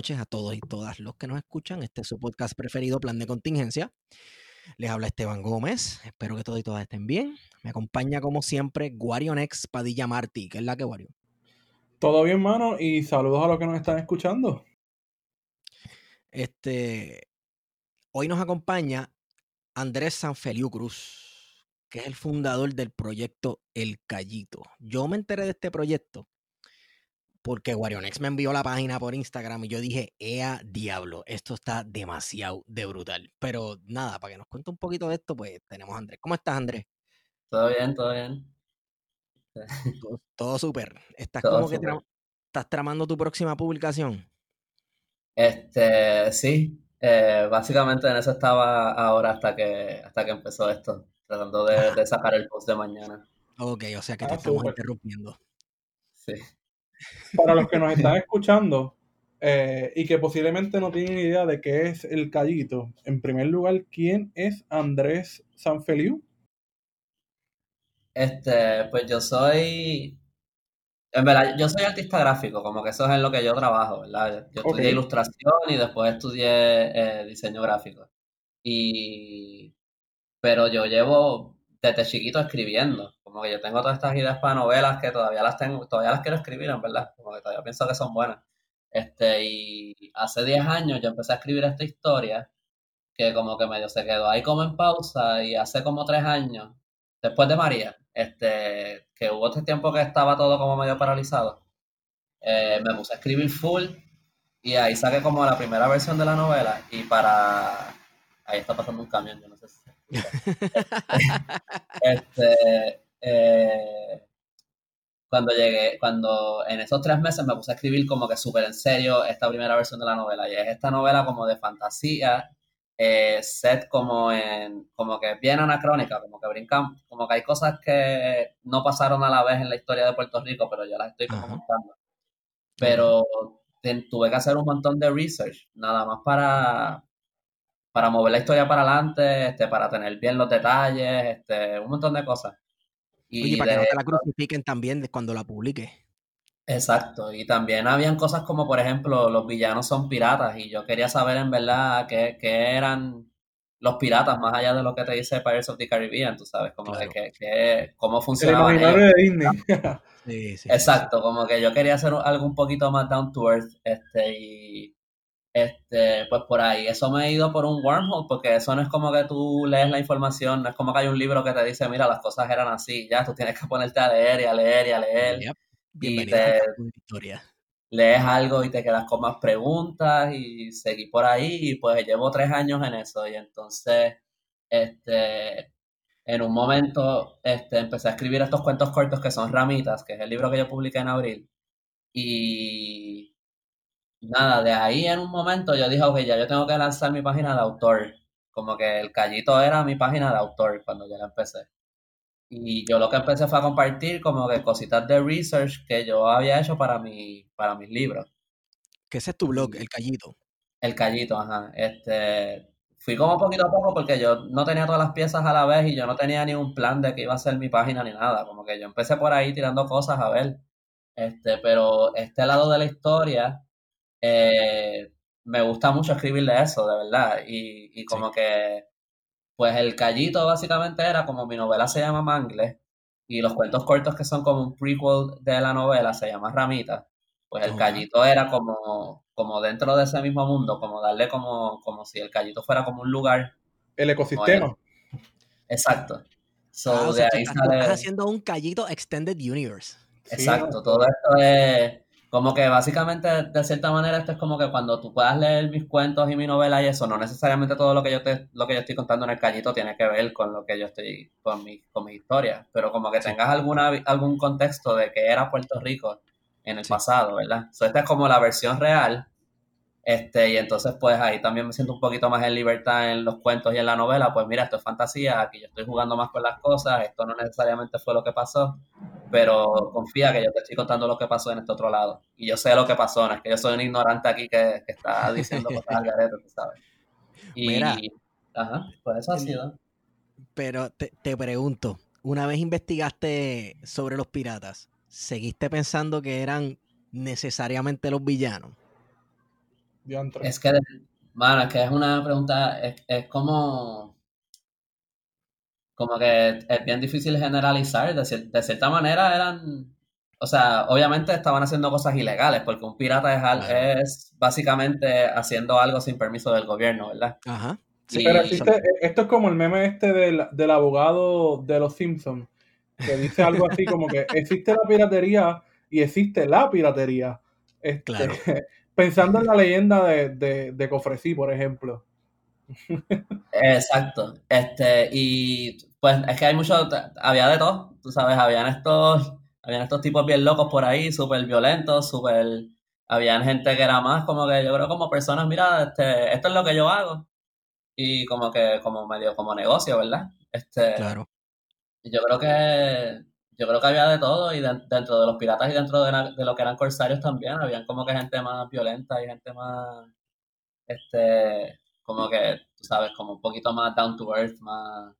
noches a todos y todas los que nos escuchan. Este es su podcast preferido, Plan de Contingencia. Les habla Esteban Gómez. Espero que todos y todas estén bien. Me acompaña, como siempre, Guarionex Padilla Martí, que es la que Guario. Todo bien, mano, y saludos a los que nos están escuchando. Este, hoy nos acompaña Andrés Sanfeliu Cruz, que es el fundador del proyecto El Callito. Yo me enteré de este proyecto porque Guarionex me envió la página por Instagram y yo dije, ea diablo, esto está demasiado de brutal. Pero nada, para que nos cuente un poquito de esto, pues tenemos a Andrés. ¿Cómo estás, Andrés? Todo bien, todo bien. Todo, todo súper. Estás Todo como que tra- estás tramando tu próxima publicación. Este, sí, eh, básicamente en eso estaba ahora hasta que, hasta que empezó esto, tratando de, de sacar el post de mañana. Ok, o sea que te Ah, estamos interrumpiendo. Sí. Para los que nos están escuchando eh, y que posiblemente no tienen idea de qué es el callito, en primer lugar, ¿quién es Andrés Sanfeliu? Este, pues yo soy, en verdad, yo soy artista gráfico, como que eso es en lo que yo trabajo, ¿verdad? Yo estudié ilustración y después estudié eh, diseño gráfico. Y, pero yo llevo desde chiquito escribiendo, como que yo tengo todas estas ideas para novelas que todavía las tengo, todavía las quiero escribir, en verdad, como que todavía pienso que son buenas. Este, y hace 10 años yo empecé a escribir esta historia que como que medio se quedó ahí como en pausa y hace como tres años, después de María, este, que hubo este tiempo que estaba todo como medio paralizado, eh, me puse a escribir full y ahí saqué como la primera versión de la novela y para... Ahí está pasando un camión, yo no sé si... se. Este, eh, cuando llegué, cuando en esos tres meses me puse a escribir como que súper en serio esta primera versión de la novela. Y es esta novela como de fantasía, eh, set como en, como que bien anacrónica, como que brincan, como que hay cosas que no pasaron a la vez en la historia de Puerto Rico, pero yo las estoy montando. Pero tuve que hacer un montón de research, nada más para, para mover la historia para adelante, este, para tener bien los detalles, este, un montón de cosas. Oye, Y para que no te la crucifiquen también cuando la publique. exacto, y también habían cosas como, por ejemplo, los villanos son piratas, y yo quería saber en verdad qué, qué eran los piratas, más allá de lo que te dice Pirates of the Caribbean, tú sabes, como Claro. que, que- que- cómo El funcionaban ellos. imaginario de Disney. Sí, sí. Exacto, como que yo quería hacer algo un poquito más down to earth, este, y este, pues por ahí, eso me he ido por un wormhole, porque eso no es como que tú lees la información, no es como que hay un libro que te dice, mira, las cosas eran así, ya, tú tienes que ponerte a leer y a leer y a leer, Yep. y te historia. lees algo y te quedas con más preguntas y seguí por ahí y pues llevo tres años en eso. Y entonces, este, en un momento, este, empecé a escribir estos cuentos cortos que son Ramitas, que es el libro que yo publiqué en abril. Y nada, de ahí en un momento yo dije, ok, ya yo tengo que lanzar mi página de autor, como que el Callito era mi página de autor cuando yo la empecé. Y yo lo que empecé fue a compartir como que cositas de research que yo había hecho para mi, para mis libros. Que ese es tu blog, El Callito. el Callito, ajá. Este, fui como poquito a poco porque yo no tenía todas las piezas a la vez y yo no tenía ni un plan de que iba a ser mi página ni nada. Como que yo empecé por ahí tirando cosas a ver. Este, pero este lado de la historia, eh, me gusta mucho escribir de eso, de verdad. Y, y Sí. como que, pues el Callito básicamente era como mi novela se llama Mangle y los cuentos cortos que son como un prequel de la novela se llama Ramita. Pues el. Callito era como, como dentro de ese mismo mundo, como darle como, como si el Callito fuera como un lugar. El ecosistema. Exacto. So, Ah, o de sea, ahí tú estás sale. haciendo un Callito Extended Universe. Exacto, todo esto es como que básicamente, de cierta manera, esto es como que cuando tú puedas leer mis cuentos y mi novela y eso, no necesariamente todo lo que yo te, lo que yo estoy contando en el callito tiene que ver con lo que yo estoy, con mi, con mi historia, pero como que tengas alguna, algún contexto de que era Puerto Rico en el pasado, ¿verdad? So, esta es como la versión real este, y entonces, pues ahí también me siento un poquito más en libertad en los cuentos y en la novela. Pues mira, esto es fantasía, aquí yo estoy jugando más con las cosas, esto no necesariamente fue lo que pasó, pero confía que yo te estoy contando lo que pasó en este otro lado. Y yo sé lo que pasó, no es que yo soy un ignorante aquí que, está diciendo cosas al garete, sabes. Y, mira, ajá, pues eso ha sido. Pero te, te pregunto, una vez investigaste sobre los piratas, ¿seguiste pensando que eran necesariamente los villanos? Es que, bueno, es que es una pregunta, es, es como, como que es bien difícil generalizar, de, de, cierta manera eran, o sea, obviamente estaban haciendo cosas ilegales, porque un pirata es, es básicamente haciendo algo sin permiso del gobierno, ¿verdad? Ajá. pero existe, esto es como el meme este del, del abogado de los Simpsons, que dice algo así como que existe la piratería y existe la piratería. Este, claro. pensando en la leyenda de, de, Cofresí, por ejemplo. Exacto. Este, y pues es que hay mucho, había de todo, tú sabes, habían estos, habían estos tipos bien locos por ahí, súper violentos, súper, habían gente que era más como que yo creo como personas, mira, este, esto es lo que yo hago. Y como que, como medio como negocio, ¿verdad? Este, claro. Y yo creo que yo creo que había de todo y dentro de los piratas y dentro de, lo que eran corsarios también, habían como que gente más violenta y gente más, este, como que, tú sabes, como un poquito más down to earth, más...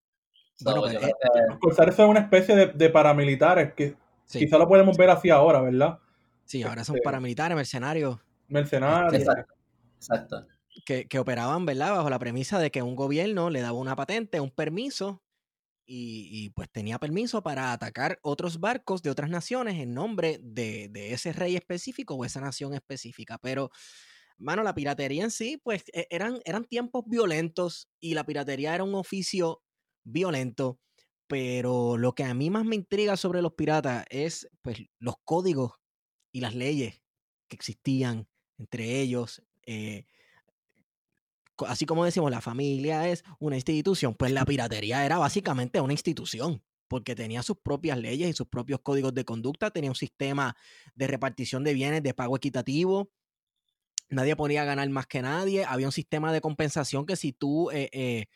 Pues, eh, los corsarios son una especie de, paramilitares que quizá lo podemos ver así ahora, ¿verdad? Sí, ahora son este, paramilitares, mercenarios. Mercenarios. Exacto. Exacto. Que, que, operaban, ¿verdad? Bajo la premisa de que un gobierno le daba una patente, un permiso y, pues tenía permiso para atacar otros barcos de otras naciones en nombre de, ese rey específico o esa nación específica. Pero, mano, la piratería en sí, pues e, eran, eran tiempos violentos y la piratería era un oficio violento. Pero lo que a mí más me intriga sobre los piratas es pues los códigos y las leyes que existían entre ellos. Eh, así como decimos, la familia es una institución, pues la piratería era básicamente una institución, porque tenía sus propias leyes y sus propios códigos de conducta, tenía un sistema de repartición de bienes, de pago equitativo, nadie podía ganar más que nadie, había un sistema de compensación que si tú, eh, eh,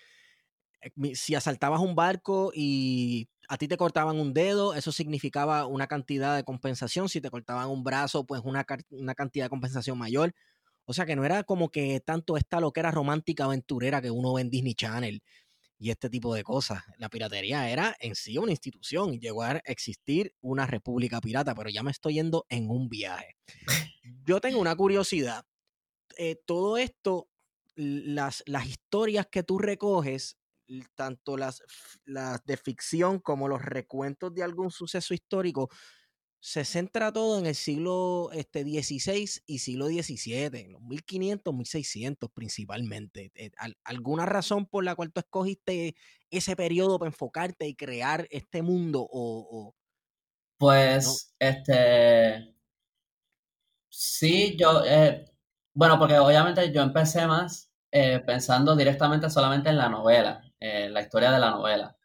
si asaltabas un barco y a ti te cortaban un dedo, eso significaba una cantidad de compensación, si te cortaban un brazo, pues una, una cantidad de compensación mayor. O sea que no era como que tanto esta lo que era romántica aventurera que uno ve en Disney Channel y este tipo de cosas. La piratería era en sí una institución y llegó a existir una república pirata, pero ya me estoy yendo en un viaje. Yo tengo una curiosidad. Eh, todo esto, las, las historias que tú recoges, tanto las, las de ficción como los recuentos de algún suceso histórico, se centra todo en el siglo este, XVI y siglo XVII, en los 1500, 1600 principalmente. Eh, ¿Alguna razón por la cual tú escogiste ese periodo para enfocarte y crear este mundo? O, pues, este. Sí, yo. Eh, bueno, porque obviamente yo empecé más eh, pensando directamente solamente en la novela, la historia de la novela.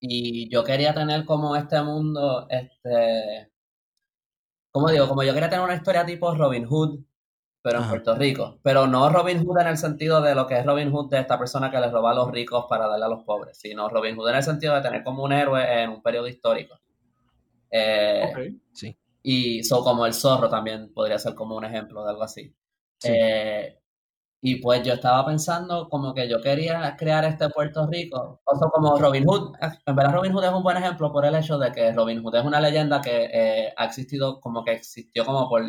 Y yo quería tener como este mundo, este como digo, como yo quería tener una historia tipo Robin Hood, pero en Puerto Rico. Pero no Robin Hood en el sentido de lo que es Robin Hood de esta persona que les roba a los ricos para darle a los pobres, sino Robin Hood en el sentido de tener como un héroe en un periodo histórico. Eh, sí. Y so, como el zorro también podría ser como un ejemplo de algo así. Eh, y pues yo estaba pensando como que yo quería crear este Puerto Rico, o sea, como Robin Hood. En verdad Robin Hood es un buen ejemplo por el hecho de que Robin Hood es una leyenda que eh, ha existido como que existió como por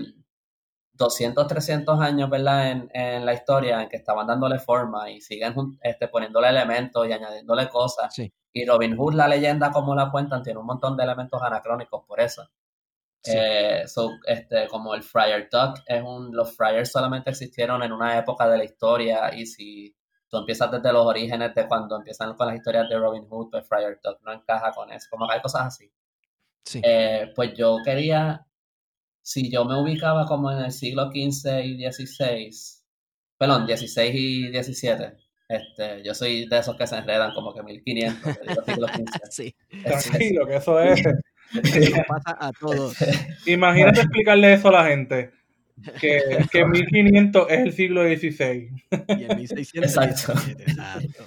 200, 300 años, ¿verdad? En, en la historia, en que estaban dándole forma y siguen este, poniéndole elementos y añadiéndole cosas. Y Robin Hood, la leyenda como la cuentan, tiene un montón de elementos anacrónicos por eso. Eh, este, como el Friar Tuck, es un, los Friars solamente existieron en una época de la historia y si tú empiezas desde los orígenes de cuando empiezan con las historias de Robin Hood, pues Friar Tuck no encaja con eso, como que hay cosas así. Eh, pues yo quería si yo me ubicaba como en el siglo XV y XVI, perdón, XVI y XVII, este, yo soy de esos que se enredan como que 1500, siglo XV. sí. Tranquilo, que eso es... Eso pasa a todos. Imagínate explicarle eso a la gente que, que 1500 es el siglo XVI. Y el 1600 exacto. exacto.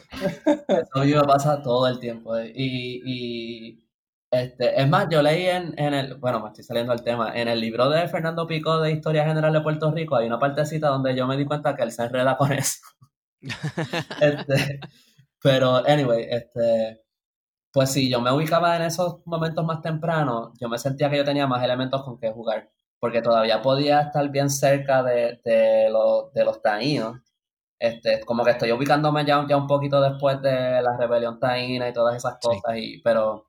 Eso a mí me pasa todo el tiempo. Eh. Y, y este, es más, yo leí en, en, el, bueno, me estoy saliendo del tema, en el libro de Fernando Pico de Historia General de Puerto Rico hay una partecita donde yo me di cuenta que él se enreda con eso. este, pero, anyway, este, pues sí, yo me ubicaba en esos momentos más tempranos, yo me sentía que yo tenía más elementos con que jugar porque todavía podía estar bien cerca de, de, de los taínos. Este, como que estoy ubicándome ya, ya un poquito después de la rebelión taína y todas esas cosas, y, pero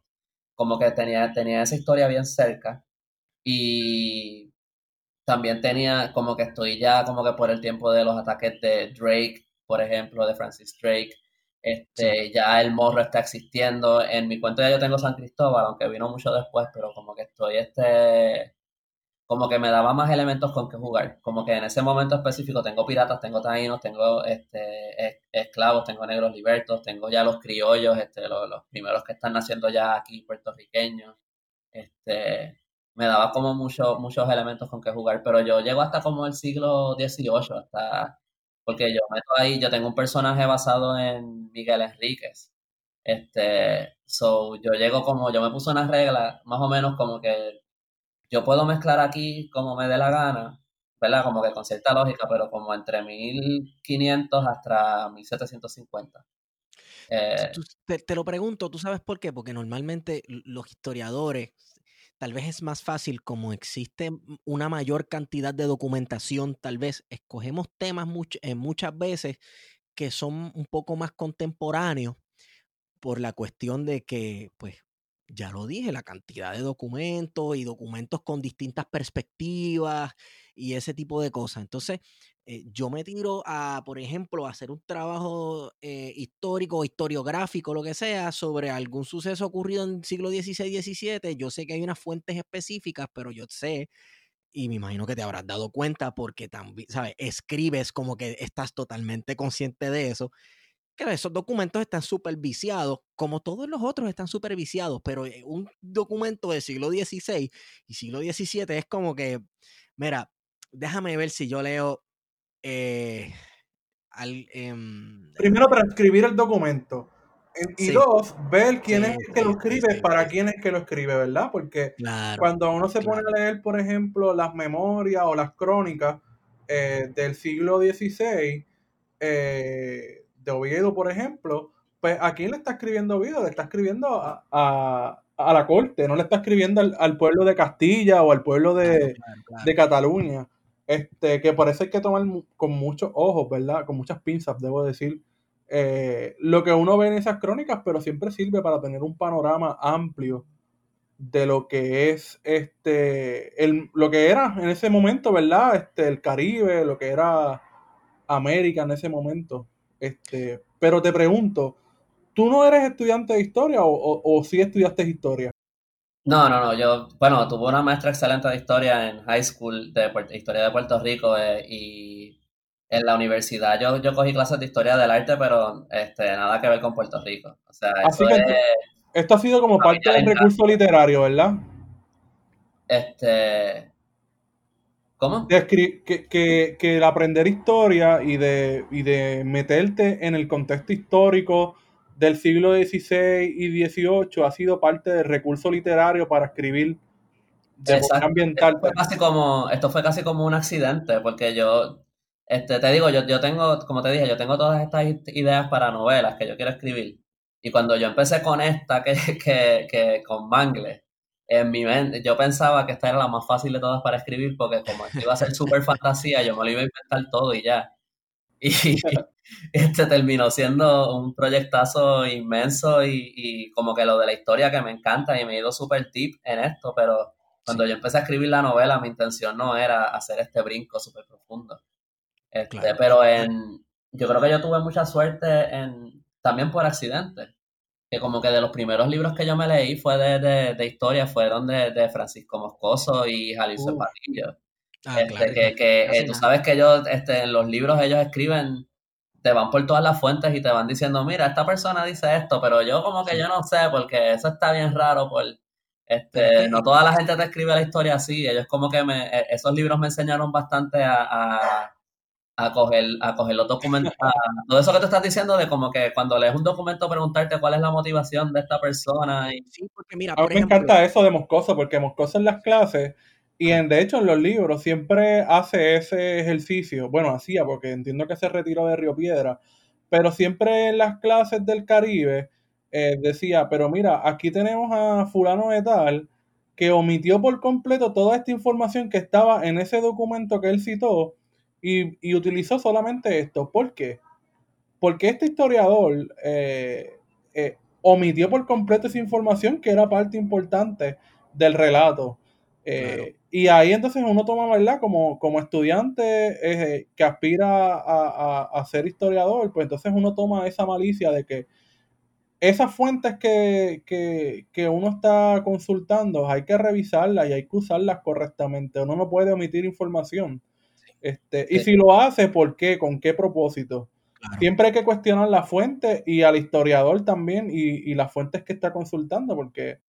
como que tenía, tenía esa historia bien cerca. Y también tenía como que estoy ya como que por el tiempo de los ataques de Drake, por ejemplo, de Francis Drake. Este, ya el morro está existiendo. En mi cuento ya yo tengo San Cristóbal, aunque vino mucho después, pero como que estoy este como que me daba más elementos con que jugar. Como que en ese momento específico tengo piratas, tengo taínos, tengo este, esclavos, tengo negros libertos, tengo ya los criollos, este, los, primeros que están naciendo ya aquí puertorriqueños. Este, me daba como muchos muchos elementos con que jugar, pero yo llego hasta como el siglo XVIII, hasta, porque yo meto ahí, yo tengo un personaje basado en Miguel Enríquez. Este, so, yo llego como, yo me puse unas reglas, más o menos como que yo puedo mezclar aquí como me dé la gana, ¿verdad? Como que con cierta lógica, pero como entre 1500 hasta 1750. Eh, te, lo pregunto, ¿tú sabes por qué? Porque normalmente los historiadores, tal vez es más fácil, como existe una mayor cantidad de documentación, tal vez escogemos temas eh, muchas veces que son un poco más contemporáneos por la cuestión de que, pues, ya lo dije, la cantidad de documentos y documentos con distintas perspectivas y ese tipo de cosas. Entonces, eh, yo me tiro a, por ejemplo, a hacer un trabajo eh, histórico, historiográfico, lo que sea, sobre algún suceso ocurrido en el siglo XVI, XVII. Yo sé que hay unas fuentes específicas, pero yo sé, y me imagino que te habrás dado cuenta porque también, ¿sabes? Escribes como que estás totalmente consciente de eso que esos documentos están superviciados, como todos los otros están superviciados, pero eh, un documento del siglo XVI y siglo XVII es como que, mira, déjame ver si yo leo... Eh, em, Primero, para escribir el documento. Y dos, ver quién es el que lo escribe, para quién es que lo escribe, ¿verdad? Porque cuando uno se pone a leer, por ejemplo, las memorias o las crónicas eh, del siglo XVI, eh, de Oviedo, por ejemplo, pues ¿a quién le está escribiendo Oviedo? Le está escribiendo a, la corte, no le está escribiendo al, pueblo de Castilla o al pueblo de, Cataluña. Este, que parece hay que tomar con muchos ojos, ¿verdad? Con muchas pinzas, debo decir. Eh, lo que uno ve en esas crónicas, pero siempre sirve para tener un panorama amplio de lo que es este el, lo que era en ese momento, ¿verdad? Este, el Caribe, lo que era América en ese momento. Este, pero te pregunto, ¿tú no eres estudiante de historia o, o, sí estudiaste historia? No, no, no. Yo, bueno, tuve una maestra excelente de historia en high school de historia de Puerto Rico eh, y en la universidad yo, yo cogí clases de historia del arte, pero este, nada que ver con Puerto Rico. O sea, esto ha sido como parte del recurso literario, ¿verdad? Este, ¿Cómo? que, que, que, el aprender historia y de, y de meterte en el contexto histórico del siglo XVI y XVIII ha sido parte del recurso literario para escribir de ambiental. Esto fue, casi como, esto fue casi como un accidente, porque yo, este, te digo, yo, yo tengo, como te dije, yo tengo todas estas ideas para novelas que yo quiero escribir. Y cuando yo empecé con esta, que, que, que con Mangle, en mi mente, yo pensaba que esta era la más fácil de todas para escribir, porque como iba a ser súper fantasía, yo me lo iba a inventar todo y ya. Y este terminó siendo un proyectazo inmenso y, como que lo de la historia que me encanta y me he ido súper tip en esto, pero cuando yo empecé a escribir la novela, mi intención no era hacer este brinco súper profundo. Este, Pero en, yo creo que yo tuve mucha suerte en, también por accidente que como que de los primeros libros que yo me leí fue de, de, historia, fueron de, de, Francisco Moscoso y Jalisco uh. Ah, este, que, que eh, tú sabes que ellos, este, en los libros ellos escriben, te van por todas las fuentes y te van diciendo, mira, esta persona dice esto, pero yo como que yo no sé, porque eso está bien raro, por, este, no toda la gente te escribe la historia así, ellos como que me, e, esos libros me enseñaron bastante a a coger, a coger los documentos, todo eso que te estás diciendo de como que cuando lees un documento preguntarte cuál es la motivación de esta persona. Y... Sí, porque mira, a mí me encanta eso de Moscoso, porque Moscoso en las clases y en, de hecho en los libros siempre hace ese ejercicio, bueno, hacía porque entiendo que se retiró de Río Piedra, pero siempre en las clases del Caribe eh, decía, pero mira, aquí tenemos a fulano de tal que omitió por completo toda esta información que estaba en ese documento que él citó y, utilizó solamente esto. ¿Por qué? Porque este historiador eh, eh, omitió por completo esa información que era parte importante del relato. Eh, y ahí entonces uno toma, ¿verdad? Como, como estudiante que aspira a, ser historiador, pues entonces uno toma esa malicia de que esas fuentes que, que, que, uno está consultando hay que revisarlas y hay que usarlas correctamente. Uno no puede omitir información. Este, y si lo hace, ¿por qué? ¿Con qué propósito? Siempre hay que cuestionar la fuente y al historiador también y, las fuentes que está consultando, porque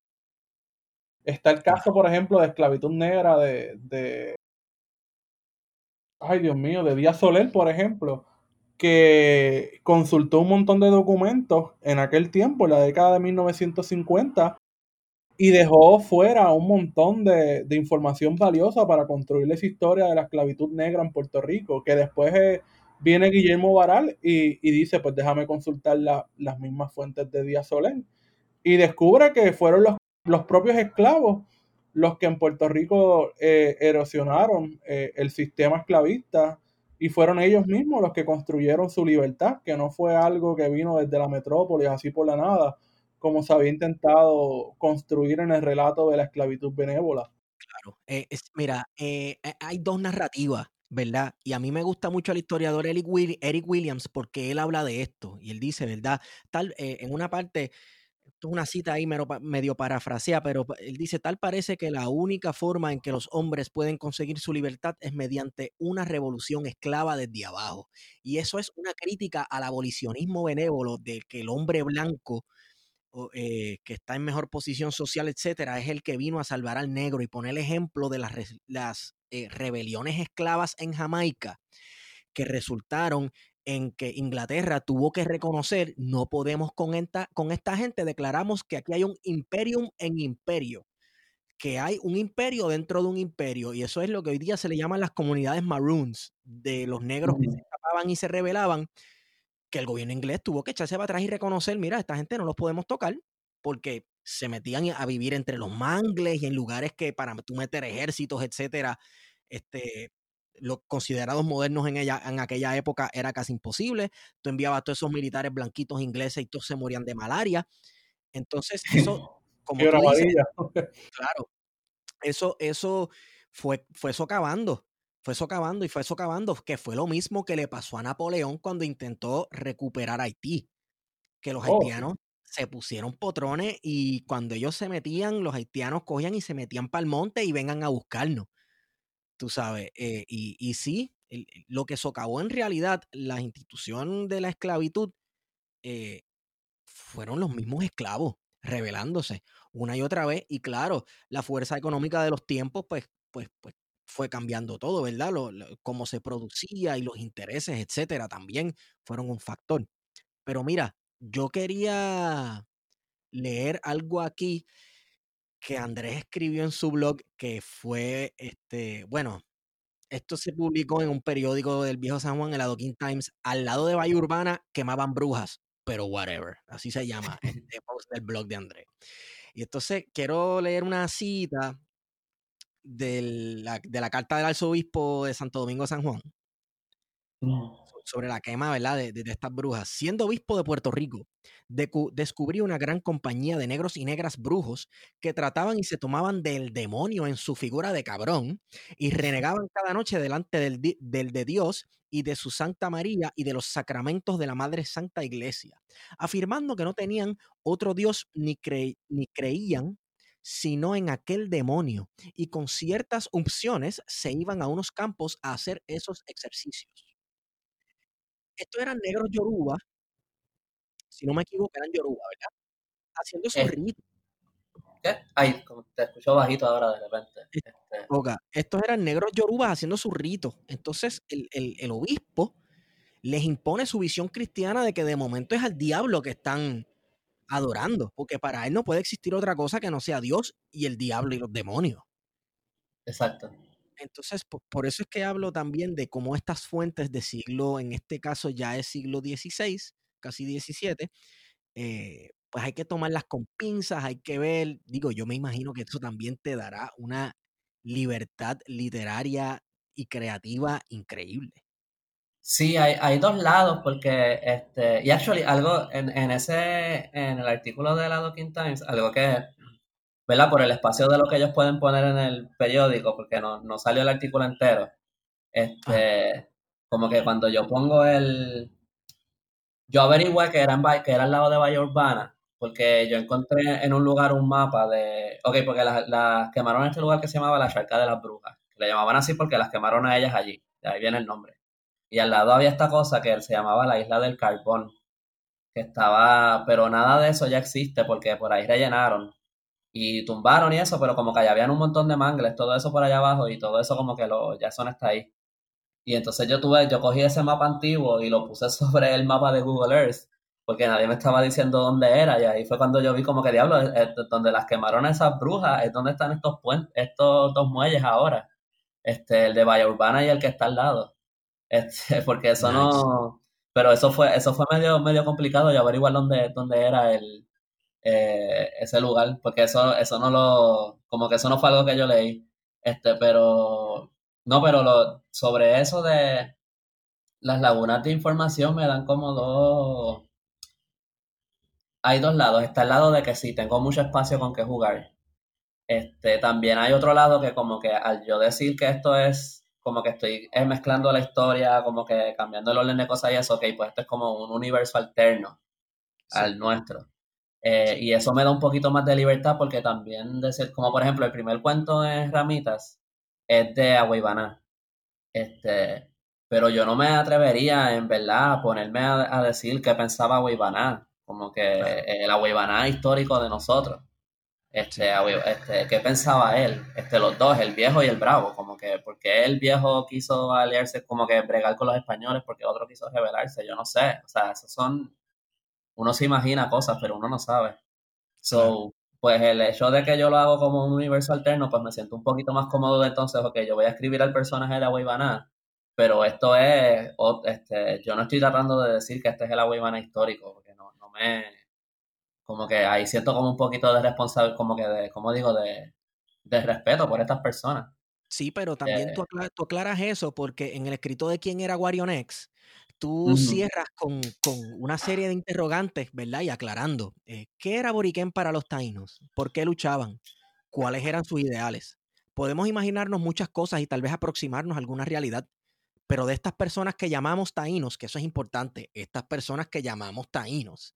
está el caso, por ejemplo, de esclavitud negra de, de ay Dios mío, de Díaz Soler, por ejemplo, que consultó un montón de documentos en aquel tiempo, en la década de 1950, y dejó fuera un montón de, información valiosa para construir esa historia de la esclavitud negra en Puerto Rico, que después eh, viene Guillermo Baral y, dice, pues déjame consultar las mismas fuentes de Díaz Solén. Y descubre que fueron los, los propios esclavos los que en Puerto Rico eh, erosionaron eh, el sistema esclavista y fueron ellos mismos los que construyeron su libertad, que no fue algo que vino desde la metrópolis así por la nada, como se había intentado construir en el relato de la esclavitud benévola. Claro, eh, mira, eh, hay dos narrativas, ¿verdad? Y a mí me gusta mucho el historiador Eric, Williams porque él habla de esto y él dice, ¿verdad? Tal, en una parte, esto es una cita ahí medio, parafrasea, pero él dice, tal parece que la única forma en que los hombres pueden conseguir su libertad es mediante una revolución esclava desde abajo. Y eso es una crítica al abolicionismo benévolo de que el hombre blanco eh, que está en mejor posición social, etcétera, es el que vino a salvar al negro y poner el ejemplo de las, las eh, rebeliones esclavas en Jamaica que resultaron en que Inglaterra tuvo que reconocer, no podemos con esta, con esta gente, declaramos que aquí hay un imperium en imperio, que hay un imperio dentro de un imperio, y eso es lo que hoy día se le llaman las comunidades maroons, de los negros que se escapaban y se rebelaban, que el gobierno inglés tuvo que echarse para atrás y reconocer, mira, esta gente no los podemos tocar porque se metían a vivir entre los mangles y en lugares que para tú meter ejércitos, etcétera, este, los considerados modernos en, ella, en aquella época era casi imposible. Tú enviabas a todos esos militares blanquitos ingleses y todos se morían de malaria. Entonces, eso, como tú dices, claro, eso, eso fue, fue socavando fue socavando y fue socavando, que fue lo mismo que le pasó a Napoleón cuando intentó recuperar Haití, que los oh, haitianos se pusieron potrones y cuando ellos se metían, los haitianos cogían y se metían para el monte y vengan a buscarnos, tú sabes, eh, y, y, sí, lo que socavó en realidad la institución de la esclavitud eh, fueron los mismos esclavos rebelándose una y otra vez y claro, la fuerza económica de los tiempos pues pues, pues fue cambiando todo, ¿verdad? Lo, cómo se producía y los intereses, etcétera, también fueron un factor. Pero mira, yo quería leer algo aquí que Andrés escribió en su blog que fue, este, bueno, esto se publicó en un periódico del viejo San Juan, el Adoquín Times, al lado de Valle Urbana quemaban brujas, pero whatever, así se llama este post del blog de Andrés. Y entonces quiero leer una cita de la, de la carta del arzobispo de Santo Domingo San Juan. Sobre la quema ¿verdad? De, de, estas brujas. Siendo obispo de Puerto Rico, descubrí una gran compañía de negros y negras brujos que trataban y se tomaban del demonio en su figura de cabrón y renegaban cada noche delante del, del de Dios y de su Santa María y de los sacramentos de la Madre Santa Iglesia, afirmando que no tenían otro Dios ni, ni creían sino en aquel demonio, y con ciertas opciones se iban a unos campos a hacer esos ejercicios. Estos eran negros yoruba, si no me equivoco, eran yoruba, ¿verdad? Haciendo su eh, ¿Qué? Ay, te escucho bajito ahora de repente. Este estos eran negros yorubas haciendo su rito. Entonces el, el, obispo les impone su visión cristiana de que de momento es al diablo que están adorando, porque para él no puede existir otra cosa que no sea Dios y el diablo y los demonios. Exacto. Entonces, por, eso es que hablo también de cómo estas fuentes de siglo, en este caso ya es siglo XVI, casi XVII, eh, pues hay que tomarlas con pinzas, hay que ver, digo, yo me imagino que eso también te dará una libertad literaria y creativa increíble. Sí, hay, hay dos lados, porque, este, y actually, algo en, en ese, en el artículo de la Docking Times, algo que, ¿verdad? Por el espacio de lo que ellos pueden poner en el periódico, porque no, no salió el artículo entero, este, como que cuando yo pongo el, yo averigué que era, en, que era al lado de Bahía Urbana, porque yo encontré en un lugar un mapa de, ok, porque las, las quemaron en este lugar que se llamaba la Charca de las Brujas, le llamaban así porque las quemaron a ellas allí, de ahí viene el nombre. Y al lado había esta cosa que se llamaba la isla del carbón, que estaba, pero nada de eso ya existe porque por ahí rellenaron y tumbaron y eso, pero como que allá habían un montón de mangles, todo eso por allá abajo y todo eso como que lo, ya son está ahí. Y entonces yo tuve, yo cogí ese mapa antiguo y lo puse sobre el mapa de Google Earth, porque nadie me estaba diciendo dónde era, y ahí fue cuando yo vi como que diablo, donde las quemaron esas brujas, es donde están estos puentes, estos dos muelles ahora. Este, el de Bahía Urbana y el que está al lado. Este, porque eso no. Pero eso fue, eso fue medio, medio complicado y averiguar dónde, dónde era el, eh, ese lugar, porque eso, eso no lo, como que eso no fue algo que yo leí. Este, pero, no, pero lo, sobre eso de las lagunas de información me dan como dos, hay dos lados. Está el lado de que sí, tengo mucho espacio con que jugar. Este, también hay otro lado que como que al yo decir que esto es como que estoy mezclando la historia, como que cambiando el orden de cosas y eso, ok, pues esto es como un universo alterno al nuestro. Eh, y eso me da un poquito más de libertad porque también, de ser, como por ejemplo, el primer cuento de Ramitas es de Agüibaná. Este, pero yo no me atrevería, en verdad, a ponerme a, decir qué pensaba Agüibaná, como que el Agüibaná histórico de nosotros. Este, este, ¿qué pensaba él? Este, los dos, el viejo y el bravo, como que, porque el viejo quiso aliarse, como que bregar con los españoles, porque otro quiso rebelarse, yo no sé, o sea, esos son, uno se imagina cosas, pero uno no sabe. So, pues el hecho de que yo lo hago como un universo alterno, pues me siento un poquito más cómodo de entonces, ok, yo voy a escribir al personaje de Agüibana, pero esto es, este, yo no estoy tratando de decir que este es el Agüibana histórico, porque no, no me, como que ahí siento como un poquito de responsabilidad, como que de, como digo, de, respeto por estas personas. Sí, pero también tú, aclaras, eso porque en el escrito de quién era Guarionex, tú cierras con, una serie de interrogantes, ¿verdad? Y aclarando, eh, ¿qué era Boriquén para los taínos? ¿Por qué luchaban? ¿Cuáles eran sus ideales? Podemos imaginarnos muchas cosas y tal vez aproximarnos a alguna realidad, pero de estas personas que llamamos taínos, que eso es importante, estas personas que llamamos taínos,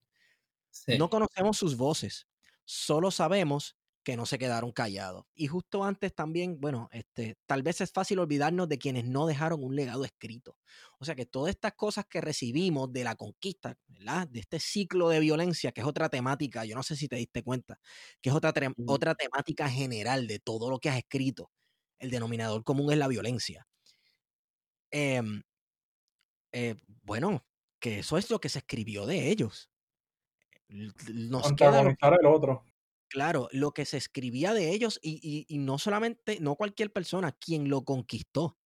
no conocemos sus voces, solo sabemos que no se quedaron callados. Y justo antes también, bueno, este, tal vez es fácil olvidarnos de quienes no dejaron un legado escrito. O sea que todas estas cosas que recibimos de la conquista, ¿verdad? De este ciclo de violencia, que es otra temática, yo no sé si te diste cuenta, que es otra, otra temática general de todo lo que has escrito. El denominador común es la violencia. Em, eh, bueno, que eso es lo que se escribió de ellos nos queda el otro. Claro, lo que se escribía de ellos y, no solamente, no cualquier persona, quien lo conquistó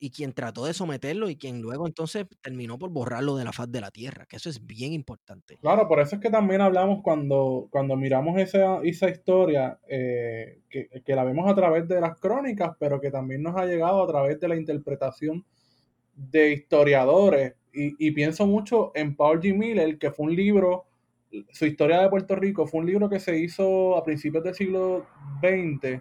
y quien trató de someterlo y quien luego entonces terminó por borrarlo de la faz de la tierra, que eso es bien importante. Claro, por eso es que también hablamos cuando, cuando miramos esa, esa historia, eh, que, que, la vemos a través de las crónicas, pero que también nos ha llegado a través de la interpretación de historiadores y, pienso mucho en Paul G. Miller, que fue un libro, su historia de Puerto Rico fue un libro que se hizo a principios del siglo XX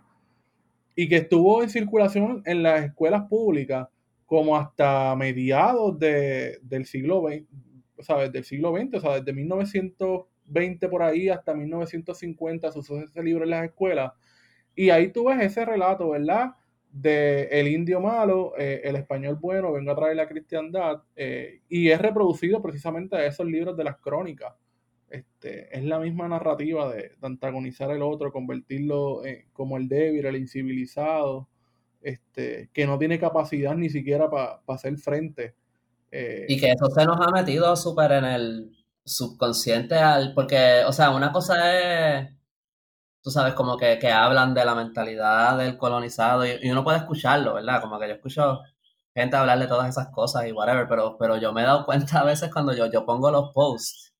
y que estuvo en circulación en las escuelas públicas como hasta mediados del siglo XX, o sea, desde el siglo XX, o sea, desde 1920 por ahí hasta 1950 se usó ese libro en las escuelas. Y ahí tú ves ese relato, ¿verdad? de el indio malo, eh, el español bueno, venga a traer la cristiandad, eh, y es reproducido precisamente a esos libros de las crónicas. Este, es la misma narrativa de, antagonizar al otro, convertirlo eh, como el débil, el incivilizado, este, que no tiene capacidad ni siquiera para hacer frente. y que eso se nos ha metido súper en el subconsciente, al, porque, o sea, una cosa es tú sabes, como que, hablan de la mentalidad del colonizado y, uno puede escucharlo, ¿verdad? Como que yo escucho gente hablar de todas esas cosas y whatever, pero, pero yo me he dado cuenta a veces cuando yo, yo pongo los posts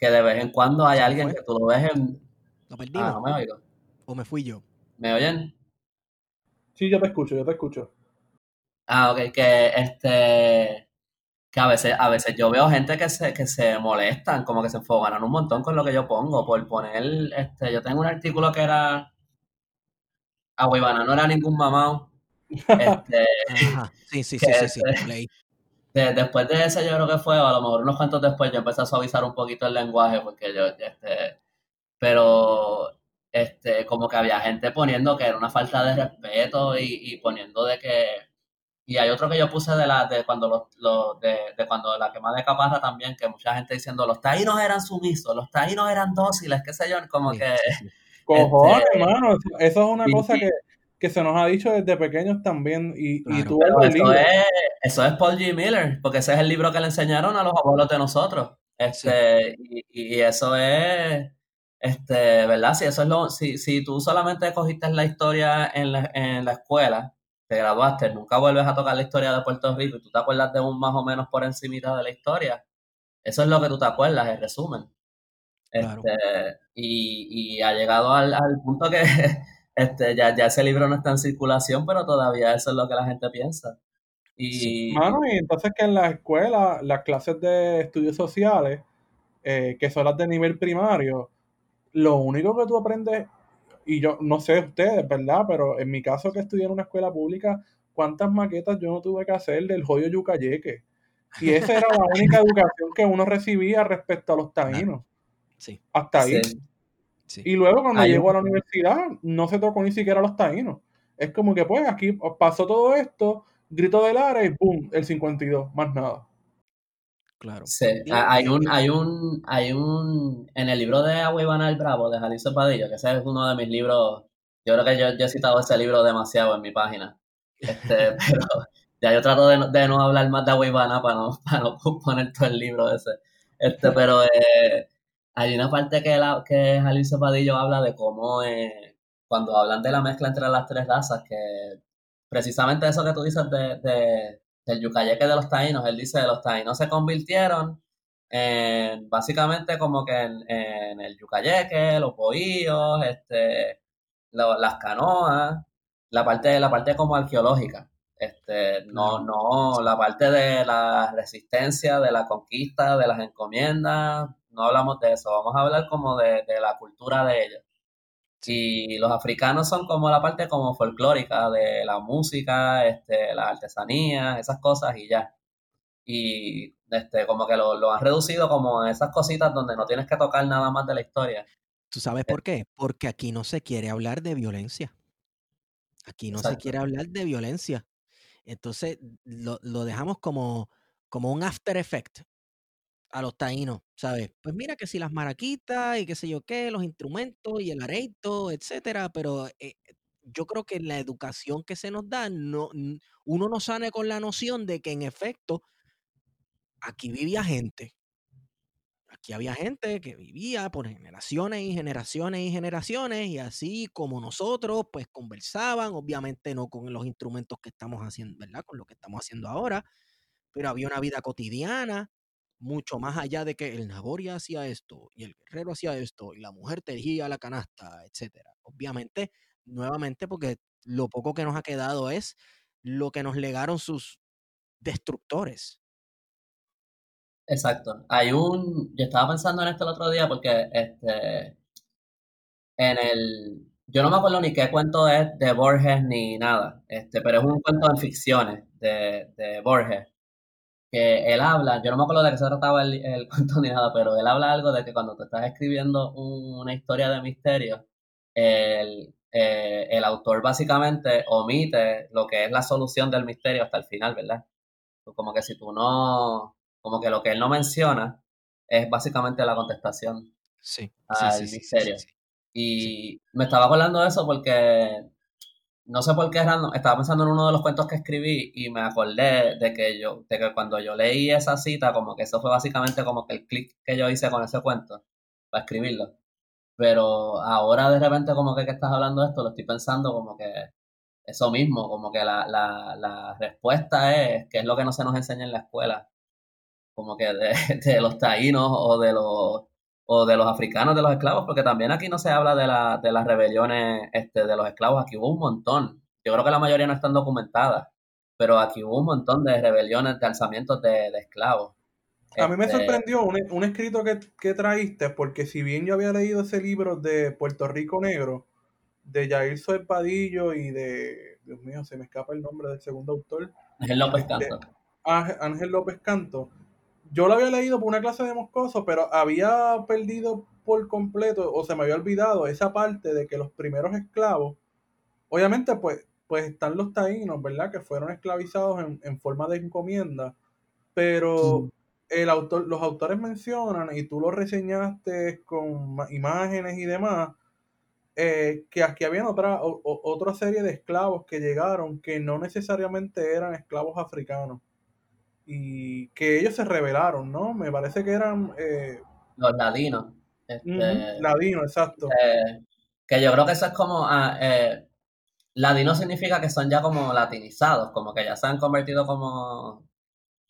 que de vez en cuando hay alguien que tú lo ves en... ¿Lo perdimos? Ah, no me oigo. ¿O me fui yo? ¿Me oyen? Sí, yo te escucho, yo te escucho. Ah, ok, que este que a veces, a veces yo veo gente que se, que se molestan, como que se enfocan un montón con lo que yo pongo, por poner, este, yo tengo un artículo que era Agüibana no era ningún mamado. Este, Sí, sí, sí, sí, sí. Este, después de ese yo creo que fue, o a lo mejor unos cuantos después, yo empecé a suavizar un poquito el lenguaje, porque yo, este, pero, este, como que había gente poniendo que era una falta de respeto y, y poniendo de que y hay otro que yo puse de la de cuando los, de, cuando la quema de Caparra también, que mucha gente diciendo los taínos eran sumisos, los taínos eran dóciles, qué sé yo, como que. Cojones, este, hermano, eso es una cosa que, se nos ha dicho desde pequeños también. Y, tú eso, es, eso es Paul G. Miller, porque ese es el libro que le enseñaron a los abuelos de nosotros. Este, y, eso es este, ¿verdad? Si eso es lo, si, si tú solamente cogiste la historia en la, en la escuela te graduaste, nunca vuelves a tocar la historia de Puerto Rico y tú te acuerdas de un más o menos por encimita de la historia, eso es lo que tú te acuerdas, el resumen. Este, y, ha llegado al, punto que este, ya, ya ese libro no está en circulación, pero todavía eso es lo que la gente piensa. Y, y entonces que en la escuela, las clases de estudios sociales, eh, que son las de nivel primario, lo único que tú aprendes y yo no sé ustedes, ¿verdad? Pero en mi caso que estudié en una escuela pública, ¿cuántas maquetas yo no tuve que hacer del joyo yucayeque? Y esa era la única educación que uno recibía respecto a los taínos. Sí. Hasta ahí. Y luego cuando llegó a la universidad, no se tocó ni siquiera a los taínos. Es como que pues aquí pasó todo esto, grito del área y ¡boom! El 52, más nada. Claro. Sí, hay un, hay un, hay un, en el libro de Agua Ivana el Bravo de Jalisco Padillo, que ese es uno de mis libros, yo creo que yo, he citado ese libro demasiado en mi página, este, pero ya yo trato de, no hablar más de Agua Ivana para no, para no poner todo el libro ese, este, pero eh, hay una parte que, la, que Padillo habla de cómo eh, cuando hablan de la mezcla entre las tres razas, que precisamente eso que tú dices de el yucayeque de los taínos, él dice, los taínos se convirtieron en, básicamente como que en, el yucayeque, los bohíos, este, las canoas, la parte, la parte como arqueológica. Este, no, no, la parte de la resistencia, de la conquista, de las encomiendas, no hablamos de eso, vamos a hablar como de, de la cultura de ellos. Y los africanos son como la parte como folclórica de la música, este, la artesanía, esas cosas y ya. Y este, como que lo, han reducido como a esas cositas donde no tienes que tocar nada más de la historia. ¿Tú sabes por qué? Porque aquí no se quiere hablar de violencia. Aquí no se quiere hablar de violencia. Entonces lo, lo dejamos como, como un after effect a los taínos, ¿sabes? Pues mira que si las maraquitas y qué sé yo qué, los instrumentos y el areito, etcétera, pero eh, yo creo que la educación que se nos da, no, uno no sale con la noción de que en efecto aquí vivía gente. Aquí había gente que vivía por generaciones y generaciones y generaciones y así como nosotros, pues conversaban, obviamente no con los instrumentos que estamos haciendo, ¿verdad? Con lo que estamos haciendo ahora, pero había una vida cotidiana, mucho más allá de que el Naboria hacía esto y el guerrero hacía esto y la mujer tejía la canasta, etcétera. Obviamente, nuevamente, porque lo poco que nos ha quedado es lo que nos legaron sus destructores. Exacto. Hay un. Yo estaba pensando en esto el otro día porque este. En el. Yo no me acuerdo ni qué cuento es de Borges ni nada. Este, pero es un cuento en ficciones de, de Borges. Que él habla, yo no me acuerdo de qué se trataba el, el cuento ni nada, pero él habla algo de que cuando te estás escribiendo una historia de misterio, el, eh, el autor básicamente omite lo que es la solución del misterio hasta el final, ¿verdad? Como que si tú no, como que lo que él no menciona es básicamente la contestación sí, al misterio. y me estaba acordando de eso porque no sé por qué estaba pensando en uno de los cuentos que escribí y me acordé de que yo, de que cuando yo leí esa cita, como que eso fue básicamente como que el clic que yo hice con ese cuento para escribirlo. Pero ahora de repente como que, que estás hablando de esto, lo estoy pensando como que eso mismo, como que la, la, la respuesta es que es lo que no se nos enseña en la escuela, como que de, de los taínos o de los o de los africanos de los esclavos, porque también aquí no se habla de, la, de las rebeliones este, de los esclavos, aquí hubo un montón. Yo creo que la mayoría no están documentadas, pero aquí hubo un montón de rebeliones, de alzamientos de, de esclavos. A mí me este, sorprendió un, un escrito que, que, traíste, porque si bien yo había leído ese libro de Puerto Rico Negro, de Jair Soez Padillo y de, Dios mío, se me escapa el nombre del segundo autor. Ángel López Canto. Ángel López Canto. Yo lo había leído por una clase de moscoso, pero había perdido por completo, o se me había olvidado esa parte de que los primeros esclavos, obviamente pues, pues están los taínos, ¿verdad? Que fueron esclavizados en, en forma de encomienda, pero el autor, los autores mencionan, y tú lo reseñaste con imágenes y demás, eh, que aquí había otra, otra serie de esclavos que llegaron que no necesariamente eran esclavos africanos y que ellos se rebelaron, ¿no? Me parece que eran... Eh, los ladinos. Este, ladinos, exacto. Eh, que yo creo que eso es como... Ah, ladino significa que son ya como latinizados, como que ya se han convertido como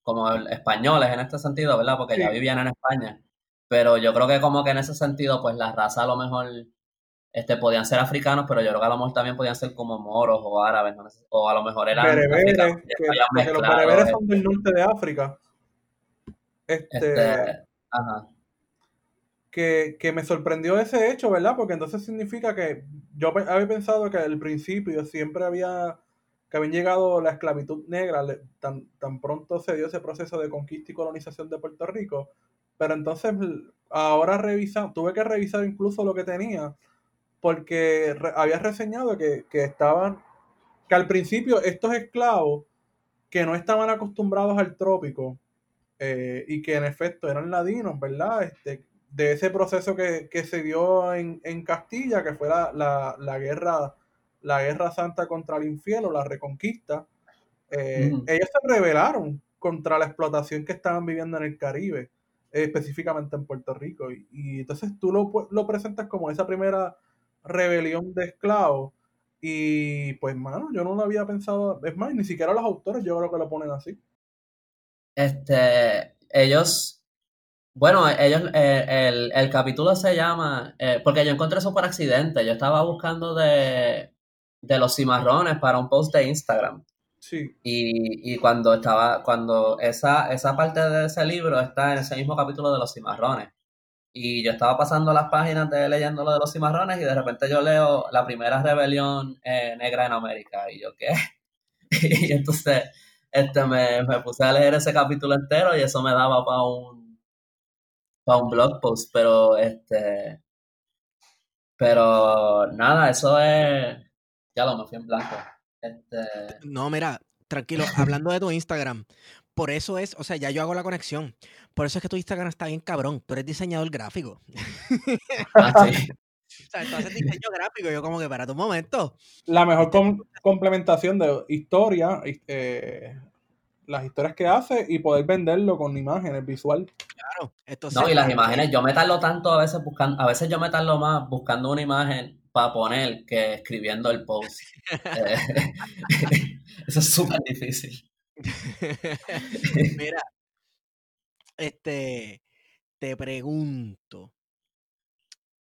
como españoles en este sentido, ¿verdad? Porque ya vivían en España. Pero yo creo que como que en ese sentido, pues la raza a lo mejor este, podían ser africanos, pero yo creo que a lo mejor también podían ser como moros o árabes, o a lo mejor eran bereberes, que, los bereberes son del norte de África. Este, este ajá. Que, que, me sorprendió ese hecho, ¿verdad? Porque entonces significa que yo había pensado que al principio siempre había que habían llegado la esclavitud negra, tan, tan pronto se dio ese proceso de conquista y colonización de Puerto Rico, pero entonces ahora revisa, tuve que revisar incluso lo que tenía, porque había reseñado que, estaban, que al principio estos esclavos que no estaban acostumbrados al trópico eh, y que en efecto eran ladinos, ¿verdad? Este, de ese proceso que, se dio en, Castilla, que fue la, la, la guerra la guerra santa contra el infierno, la reconquista, eh, ellos se rebelaron contra la explotación que estaban viviendo en el Caribe, específicamente en Puerto Rico. Y, entonces tú lo, lo, presentas como esa primera rebelión de esclavos. Y pues, mano, yo no lo había pensado. Es más, ni siquiera los autores yo creo que lo ponen así. Este, ellos bueno, ellos, eh, el, el, capítulo se llama, eh, porque yo encontré eso por accidente, yo estaba buscando de, de los cimarrones para un post de Instagram. Sí. Y, y, cuando estaba, cuando esa, esa parte de ese libro está en ese mismo capítulo de los cimarrones. Y yo estaba pasando las páginas de leyendo lo de los cimarrones y de repente yo leo la primera rebelión eh, negra en América. Y yo, ¿qué? y entonces este, me, me, puse a leer ese capítulo entero y eso me daba para un, para un blog post. Pero, este, pero nada, eso es ya lo me fui en blanco. Este... No, mira, tranquilo, hablando de tu Instagram, por eso es, o sea, ya yo hago la conexión. Por eso es que tu Instagram está bien cabrón. Tú eres diseñador gráfico. Ah, sí. O sea, tú haces diseño gráfico. Yo como que para tu momento. La mejor complementación de historia, eh, las historias que hace y poder venderlo con imágenes visual. Claro. Esto no, y las imágenes, yo me tardo tanto a veces buscando, a veces yo me tardo más buscando una imagen para poner que escribiendo el post. Eh, eso es súper difícil. Mira, este, te pregunto,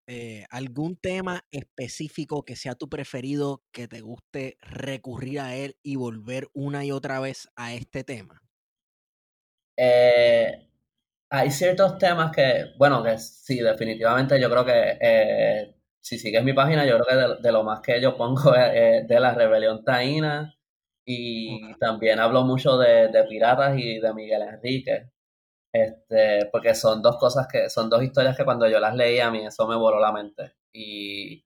eh, ¿algún tema específico que sea tu preferido, que te guste recurrir a él y volver una y otra vez a este tema? eh, hay ciertos temas que, bueno, que sí, definitivamente yo creo que eh, si sigues mi página, yo creo que de, lo más que yo pongo es, de la rebelión taína y también hablo mucho de, de, piratas y de Miguel Enrique, este, porque son dos cosas que, son dos historias que cuando yo las leí a mí eso me voló la mente y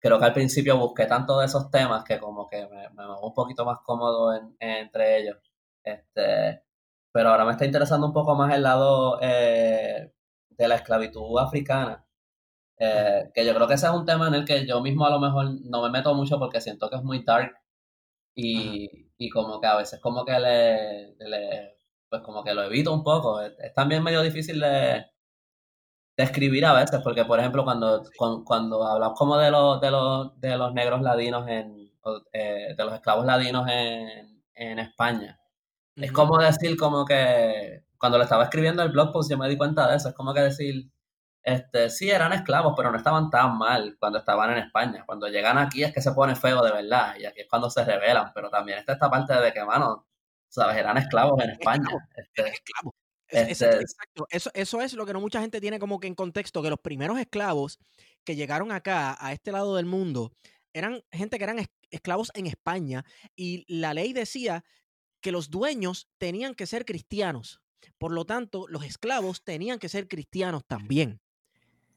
creo que al principio busqué tanto de esos temas que como que me, me un poquito más cómodo entre ellos. Este, pero ahora me está interesando un poco más el lado eh, de la esclavitud africana. Eh, que yo creo que ese es un tema en el que yo mismo a lo mejor no me meto mucho porque siento que es muy dark y, y como que a veces como que le, pues como que lo evito un poco. Es, también medio difícil de, de, escribir a veces porque por ejemplo cuando, cuando, hablas como de los, de los, de los negros ladinos en, eh, de los esclavos ladinos en, en España, es como decir, como que cuando le estaba escribiendo el blog post yo me di cuenta de eso. Es como que decir, este, sí, eran esclavos, pero no estaban tan mal cuando estaban en España. Cuando llegan aquí es que se pone feo de verdad y aquí es cuando se rebelan. Pero también está esta parte de que, mano, sabes, eran esclavos en España. Este, esclavos. Este exacto. Eso, eso es lo que no mucha gente tiene como que en contexto, que los primeros esclavos que llegaron acá, a este lado del mundo, eran gente que eran esclavos en España y la ley decía que los dueños tenían que ser cristianos. Por lo tanto, los esclavos tenían que ser cristianos también.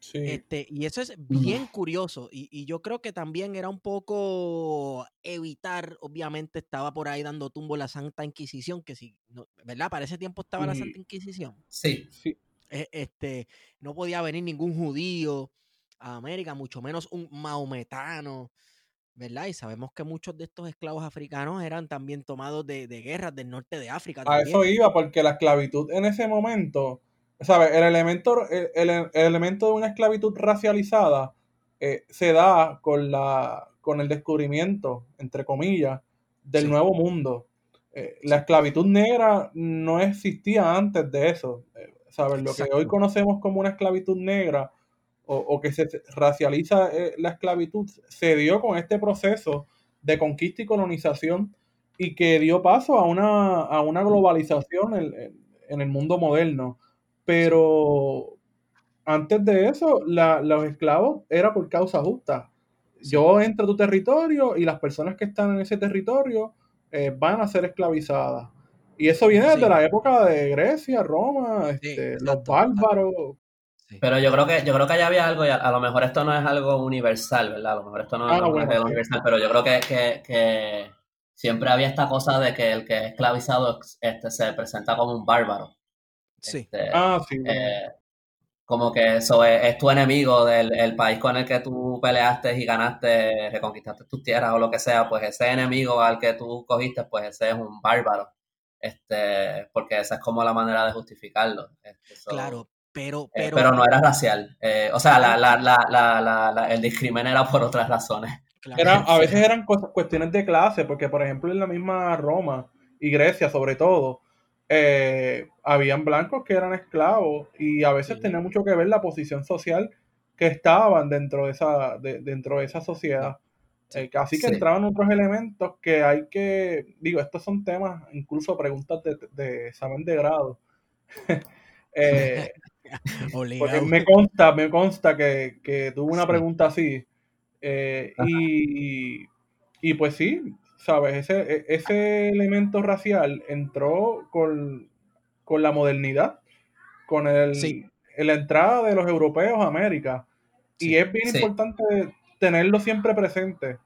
Sí. Este, y eso es bien curioso. Y, yo creo que también era un poco evitar, obviamente estaba por ahí dando tumbo la Santa Inquisición, que sí, ¿verdad? Para ese tiempo estaba la Santa Inquisición. Sí, sí. E, este, no podía venir ningún judío a América, mucho menos un maometano. ¿verdad? Y sabemos que muchos de estos esclavos africanos eran también tomados de, guerras del norte de África. A eso iba, porque la esclavitud en ese momento, ¿sabes? El elemento, el, elemento de una esclavitud racializada eh, se da con, la, con el descubrimiento, entre comillas, del nuevo mundo. Eh, la esclavitud negra no existía antes de eso. Eh, ¿Sabes? Lo que hoy conocemos como una esclavitud negra o, que se racializa la esclavitud se dio con este proceso de conquista y colonización y que dio paso a una, a una globalización en, el mundo moderno. Pero antes de eso, los esclavos era por causa justa. Yo entro a tu territorio y las personas que están en ese territorio eh, van a ser esclavizadas. Y eso viene desde la época de Grecia, Roma, este, los bárbaros, pero yo creo que yo creo que allá había algo, y a, lo mejor esto no es algo universal, ¿verdad? A lo mejor esto no es ah, algo universal, pero yo creo que, siempre había esta cosa de que el que es esclavizado este, se presenta como un bárbaro. Sí. Este, ah, sí. Eh, como que eso es, tu enemigo del país con el que tú peleaste y ganaste, reconquistaste tus tierras o lo que sea, pues ese enemigo al que tú cogiste, pues ese es un bárbaro. Este, porque esa es como la manera de justificarlo. Este, claro, pero, eh, pero, no era racial. Eh, o sea, la, la, la, el discrimen era por otras razones. a veces eran cuestiones de clase, porque por ejemplo en la misma Roma y Grecia sobre todo, eh, habían blancos que eran esclavos y a veces tenía mucho que ver la posición social que estaban dentro de esa, dentro de esa sociedad. así que entraban otros elementos que hay que, digo, estos son temas, incluso preguntas de, de examen de grado. Porque me consta, me consta que, que tuvo una pregunta así. Eh, y, pues sí, ¿sabes? Ese, e, ese elemento racial entró con, la modernidad, con el, la entrada de los europeos a América. Y es bien importante tenerlo siempre presente.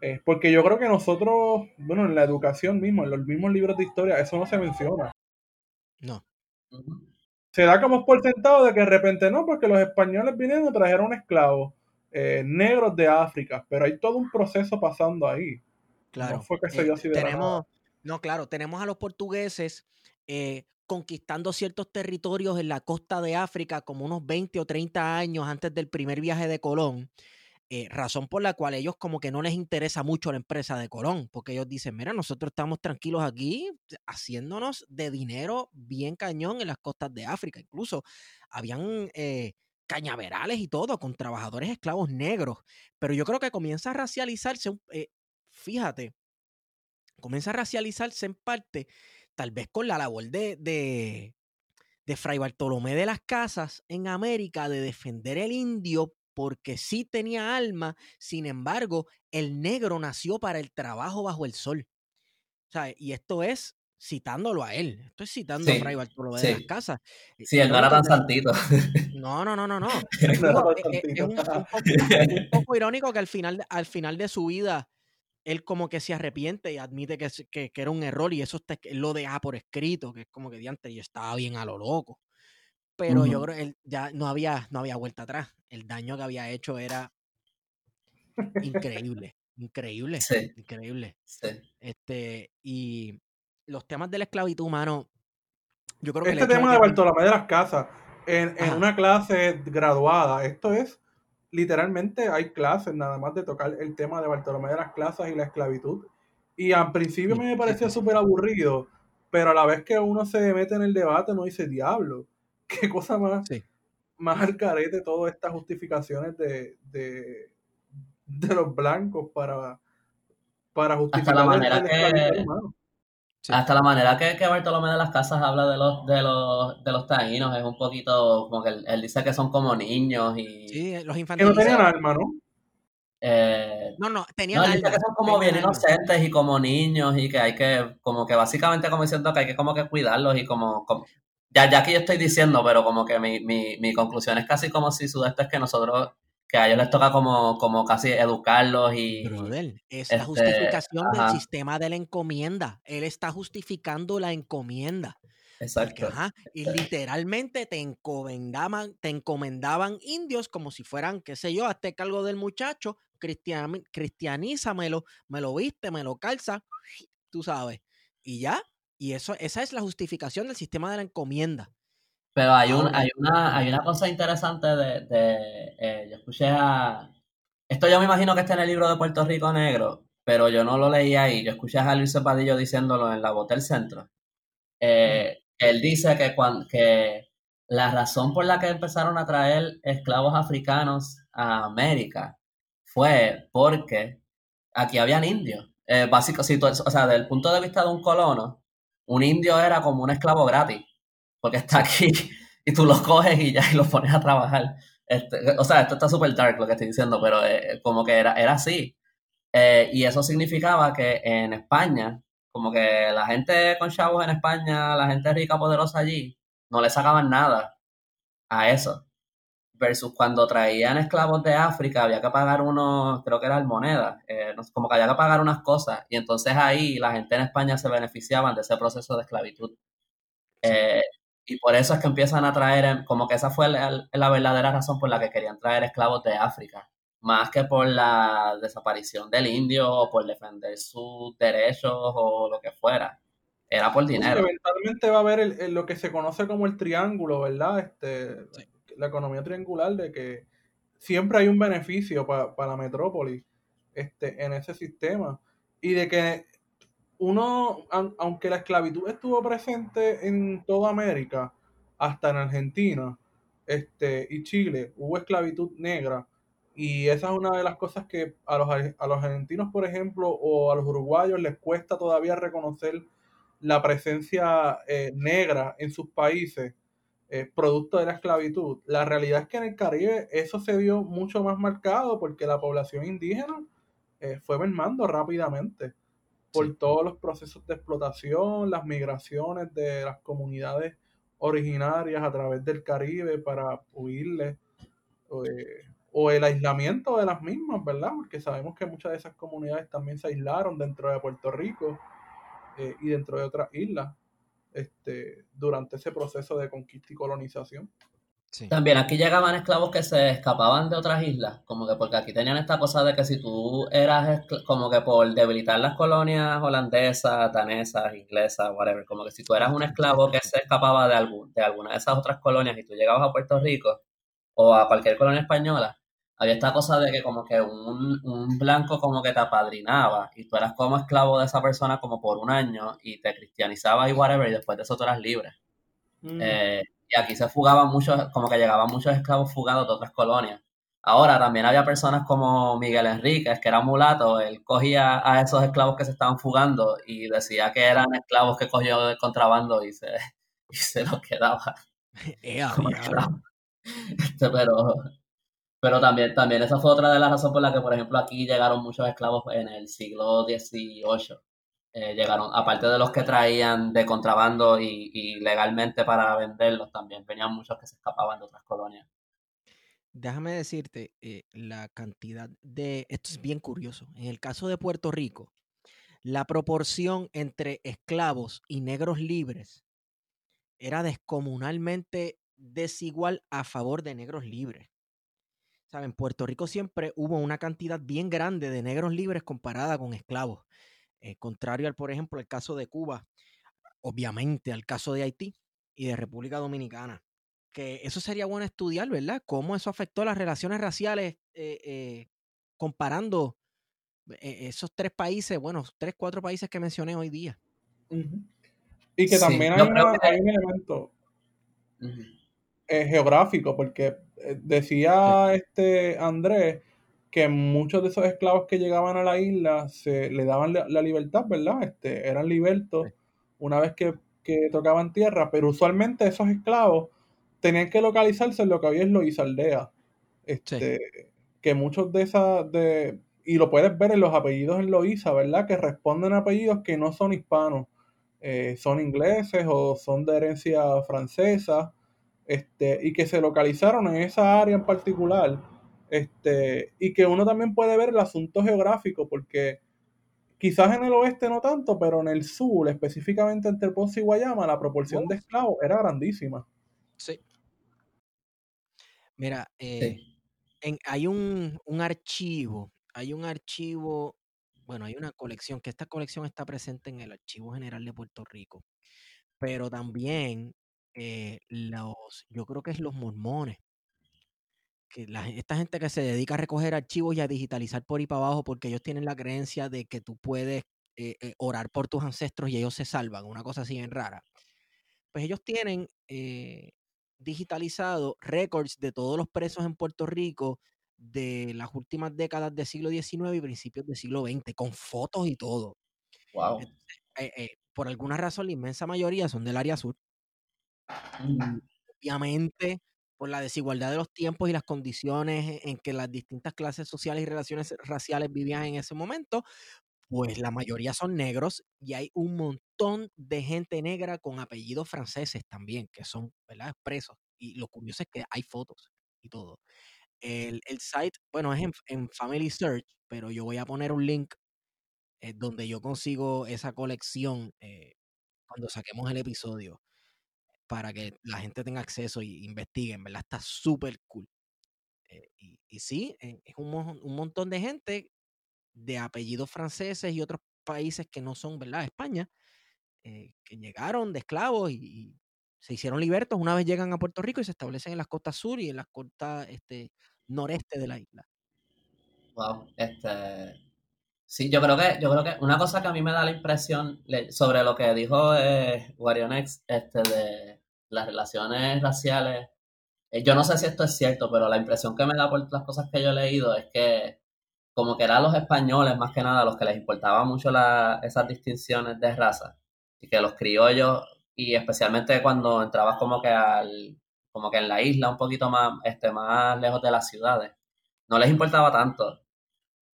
Eh, porque yo creo que nosotros, bueno, en la educación mismo, en los mismos libros de historia, eso no se menciona. No se da como por sentado de que de repente no, porque los españoles vinieron y trajeron esclavos eh, negros de África, pero hay todo un proceso pasando ahí. Claro. No fue que se dio así de tenemos, No, claro, tenemos a los portugueses eh, conquistando ciertos territorios en la costa de África como unos 20 o 30 años antes del primer viaje de Colón. Eh, razón por la cual ellos como que no les interesa mucho la empresa de Colón, porque ellos dicen, mira, nosotros estamos tranquilos aquí haciéndonos de dinero bien cañón en las costas de África. Incluso habían eh, cañaverales y todo con trabajadores esclavos negros, pero yo creo que comienza a racializarse, eh, fíjate, comienza a racializarse en parte tal vez con la labor de, de Fray Bartolomé de las Casas en América de defender el indio porque sí tenía alma, sin embargo, el negro nació para el trabajo bajo el sol. y esto es citándolo a él. Estoy citando a Fray Bartolomé de las Casas. Sí, él no era tan santito. No, no, no, no, no. es, un, poco, irónico que al final, al final de su vida él como que se arrepiente y admite que, que, era un error y eso lo deja por escrito, que es como que diante yo estaba bien a lo loco. Pero yo creo que él ya no había, no había vuelta atrás. El daño que había hecho era increíble, increíble, increíble. Este, y los temas de la esclavitud humano, yo creo que... Este tema de Bartolomé de las Casas, en, en una clase graduada, esto es literalmente hay clases nada más de tocar el tema de Bartolomé de las Clases y la esclavitud. Y al principio me parecía súper aburrido, pero a la vez que uno se mete en el debate, uno dice, diablo, qué cosa más, más al carete todas estas justificaciones de, de, los blancos para, para justificar la manera que, hasta la manera que, que, Bartolomé de las Casas habla de los, de los, de los taínos es un poquito como que él, dice que son como niños y. Sí, los infantiles. Que no tenían alma, ¿no? Eh, no, no, tenían no, Dice que son como bien inocentes y como niños y que hay que, como que básicamente como diciendo que hay que como que cuidarlos y como, ya, ya aquí yo estoy diciendo, pero como que mi, mi, mi conclusión es casi como si Sudeste es que nosotros que a ellos les toca como, como casi educarlos y... es la este, justificación del sistema de la encomienda. Él está justificando la encomienda. Exacto. y literalmente te encomendaban, te encomendaban indios como si fueran, qué sé yo, hazte cargo del muchacho, cristian, cristianízamelo, me lo viste, me lo calza, tú sabes. Y ya, y eso, esa es la justificación del sistema de la encomienda. Pero hay, un, hay, una, hay una cosa interesante de, eh, yo escuché a, esto yo me imagino que está en el libro de Puerto Rico Negro, pero yo no lo leí ahí, yo escuché a Luis Padillo diciéndolo en la Botel Centro. Eh, él dice que, cuando, que la razón por la que empezaron a traer esclavos africanos a América fue porque aquí habían indios. Eh, básico, si o sea, desde el punto de vista de un colono, un indio era como un esclavo gratis porque está aquí y tú los coges y ya y los pones a trabajar. Este, o sea, esto está súper dark lo que estoy diciendo, pero eh, como que era, era así. Eh, y eso significaba que en España, como que la gente con chavos en España, la gente rica, poderosa allí, no le sacaban nada a eso. Versus cuando traían esclavos de África, había que pagar unos, creo que eran monedas, eh, como que había que pagar unas cosas. Y entonces ahí la gente en España se beneficiaban de ese proceso de esclavitud. Y por eso es que empiezan a traer, como que esa fue la, verdadera razón por la que querían traer esclavos de África, más que por la desaparición del indio o por defender sus derechos o lo que fuera. Era por dinero. eventualmente va a haber lo que se conoce como el triángulo, ¿verdad? Este, La economía triangular de que siempre hay un beneficio para la metrópoli este, en ese sistema. Y de que uno, aunque la esclavitud estuvo presente en toda América, hasta en Argentina este, y Chile, hubo esclavitud negra. Y esa es una de las cosas que a los, a los argentinos, por ejemplo, o a los uruguayos les cuesta todavía reconocer la presencia eh, negra en sus países, eh, producto de la esclavitud. La realidad es que en el Caribe eso se vio mucho más marcado porque la población indígena eh, fue mermando rápidamente por todos los procesos de explotación, las migraciones de las comunidades originarias a través del Caribe para huirle, eh, o el aislamiento de las mismas, ¿verdad? Porque sabemos que muchas de esas comunidades también se aislaron dentro de Puerto Rico eh, y dentro de otras islas este, durante ese proceso de conquista y colonización. También aquí llegaban esclavos que se escapaban de otras islas, como que porque aquí tenían esta cosa de que si tú eras como que por debilitar las colonias holandesas, danesas, inglesas, whatever, como que si tú eras un esclavo que se escapaba de, algún, de alguna de esas otras colonias y tú llegabas a Puerto Rico o a cualquier colonia española, había esta cosa de que como que un, un blanco como que te apadrinaba y tú eras como esclavo de esa persona como por un año y te cristianizaba y whatever y después de eso tú eras libre. Mm. Eh, y aquí se fugaban muchos, como que llegaban muchos esclavos fugados de otras colonias. Ahora también había personas como Miguel Enríquez, que era mulato, él cogía a esos esclavos que se estaban fugando y decía que eran esclavos que cogió de contrabando y se, y se los quedaba. este, pero, pero también, también esa fue otra de las razones por las que, por ejemplo, aquí llegaron muchos esclavos en el siglo XVIII. Eh, llegaron, aparte de los que traían de contrabando y, legalmente para venderlos, también venían muchos que se escapaban de otras colonias. Déjame decirte eh, la cantidad de, esto es bien curioso, en el caso de Puerto Rico, la proporción entre esclavos y negros libres era descomunalmente desigual a favor de negros libres. En Puerto Rico siempre hubo una cantidad bien grande de negros libres comparada con esclavos. Eh, contrario al, por ejemplo, el caso de Cuba, obviamente al caso de Haití y de República Dominicana. Que eso sería bueno estudiar, ¿verdad? Cómo eso afectó las relaciones raciales eh, eh, comparando esos tres países, bueno, tres, cuatro países que mencioné hoy día. Y que también hay, un elemento geográfico, porque decía este Andrés que muchos de esos esclavos que llegaban a la isla se le daban la, libertad, ¿verdad? Este, eran libertos una vez que, tocaban tierra, pero usualmente esos esclavos tenían que localizarse en lo que había en Loíza Aldea. Este, Que muchos de esas, de, y lo puedes ver en los apellidos en Loíza, ¿verdad? Que responden a apellidos que no son hispanos, eh, son ingleses o son de herencia francesa, este, y que se localizaron en esa área en particular este, y que uno también puede ver el asunto geográfico, porque quizás en el oeste no tanto, pero en el sur, específicamente entre Ponce y Guayama, la proporción de esclavos era grandísima. Sí. Mira, eh, hay un, un, archivo, hay un archivo, bueno, hay una colección, que esta colección está presente en el Archivo General de Puerto Rico, pero también eh, los, yo creo que es los mormones que esta gente que se dedica a recoger archivos y a digitalizar por ahí para abajo porque ellos tienen la creencia de que tú puedes eh, eh, orar por tus ancestros y ellos se salvan, una cosa así bien rara. Pues ellos tienen eh, digitalizado récords de todos los presos en Puerto Rico de las últimas décadas del siglo XIX y principios del siglo XX, con fotos y todo. Wow. por alguna razón, la inmensa mayoría son del área sur. Mm. Obviamente, por la desigualdad de los tiempos y las condiciones en que las distintas clases sociales y relaciones raciales vivían en ese momento, pues la mayoría son negros y hay un montón de gente negra con apellidos franceses también, que son, ¿verdad?, presos. Y lo curioso es que hay fotos y todo. El, site, bueno, es en, Family Search, pero yo voy a poner un link eh, donde yo consigo esa colección eh, cuando saquemos el episodio para que la gente tenga acceso y investiguen, ¿verdad? Está súper cool. Eh, y, sí, eh, es un, un, montón de gente de apellidos franceses y otros países que no son, ¿verdad? España, eh, que llegaron de esclavos y, se hicieron libertos una vez llegan a Puerto Rico y se establecen en las costas sur y en las costas este, noreste de la isla. Wow, este, Sí, yo creo que, yo creo que una cosa que a mí me da la impresión sobre lo que dijo eh, Warionex, este, de las relaciones raciales, eh, yo no sé si esto es cierto, pero la impresión que me da por las cosas que yo he leído es que como que eran los españoles más que nada los que les importaba mucho la, esas distinciones de raza y que los criollos y especialmente cuando entrabas como que al como que en la isla un poquito más este más lejos de las ciudades no les importaba tanto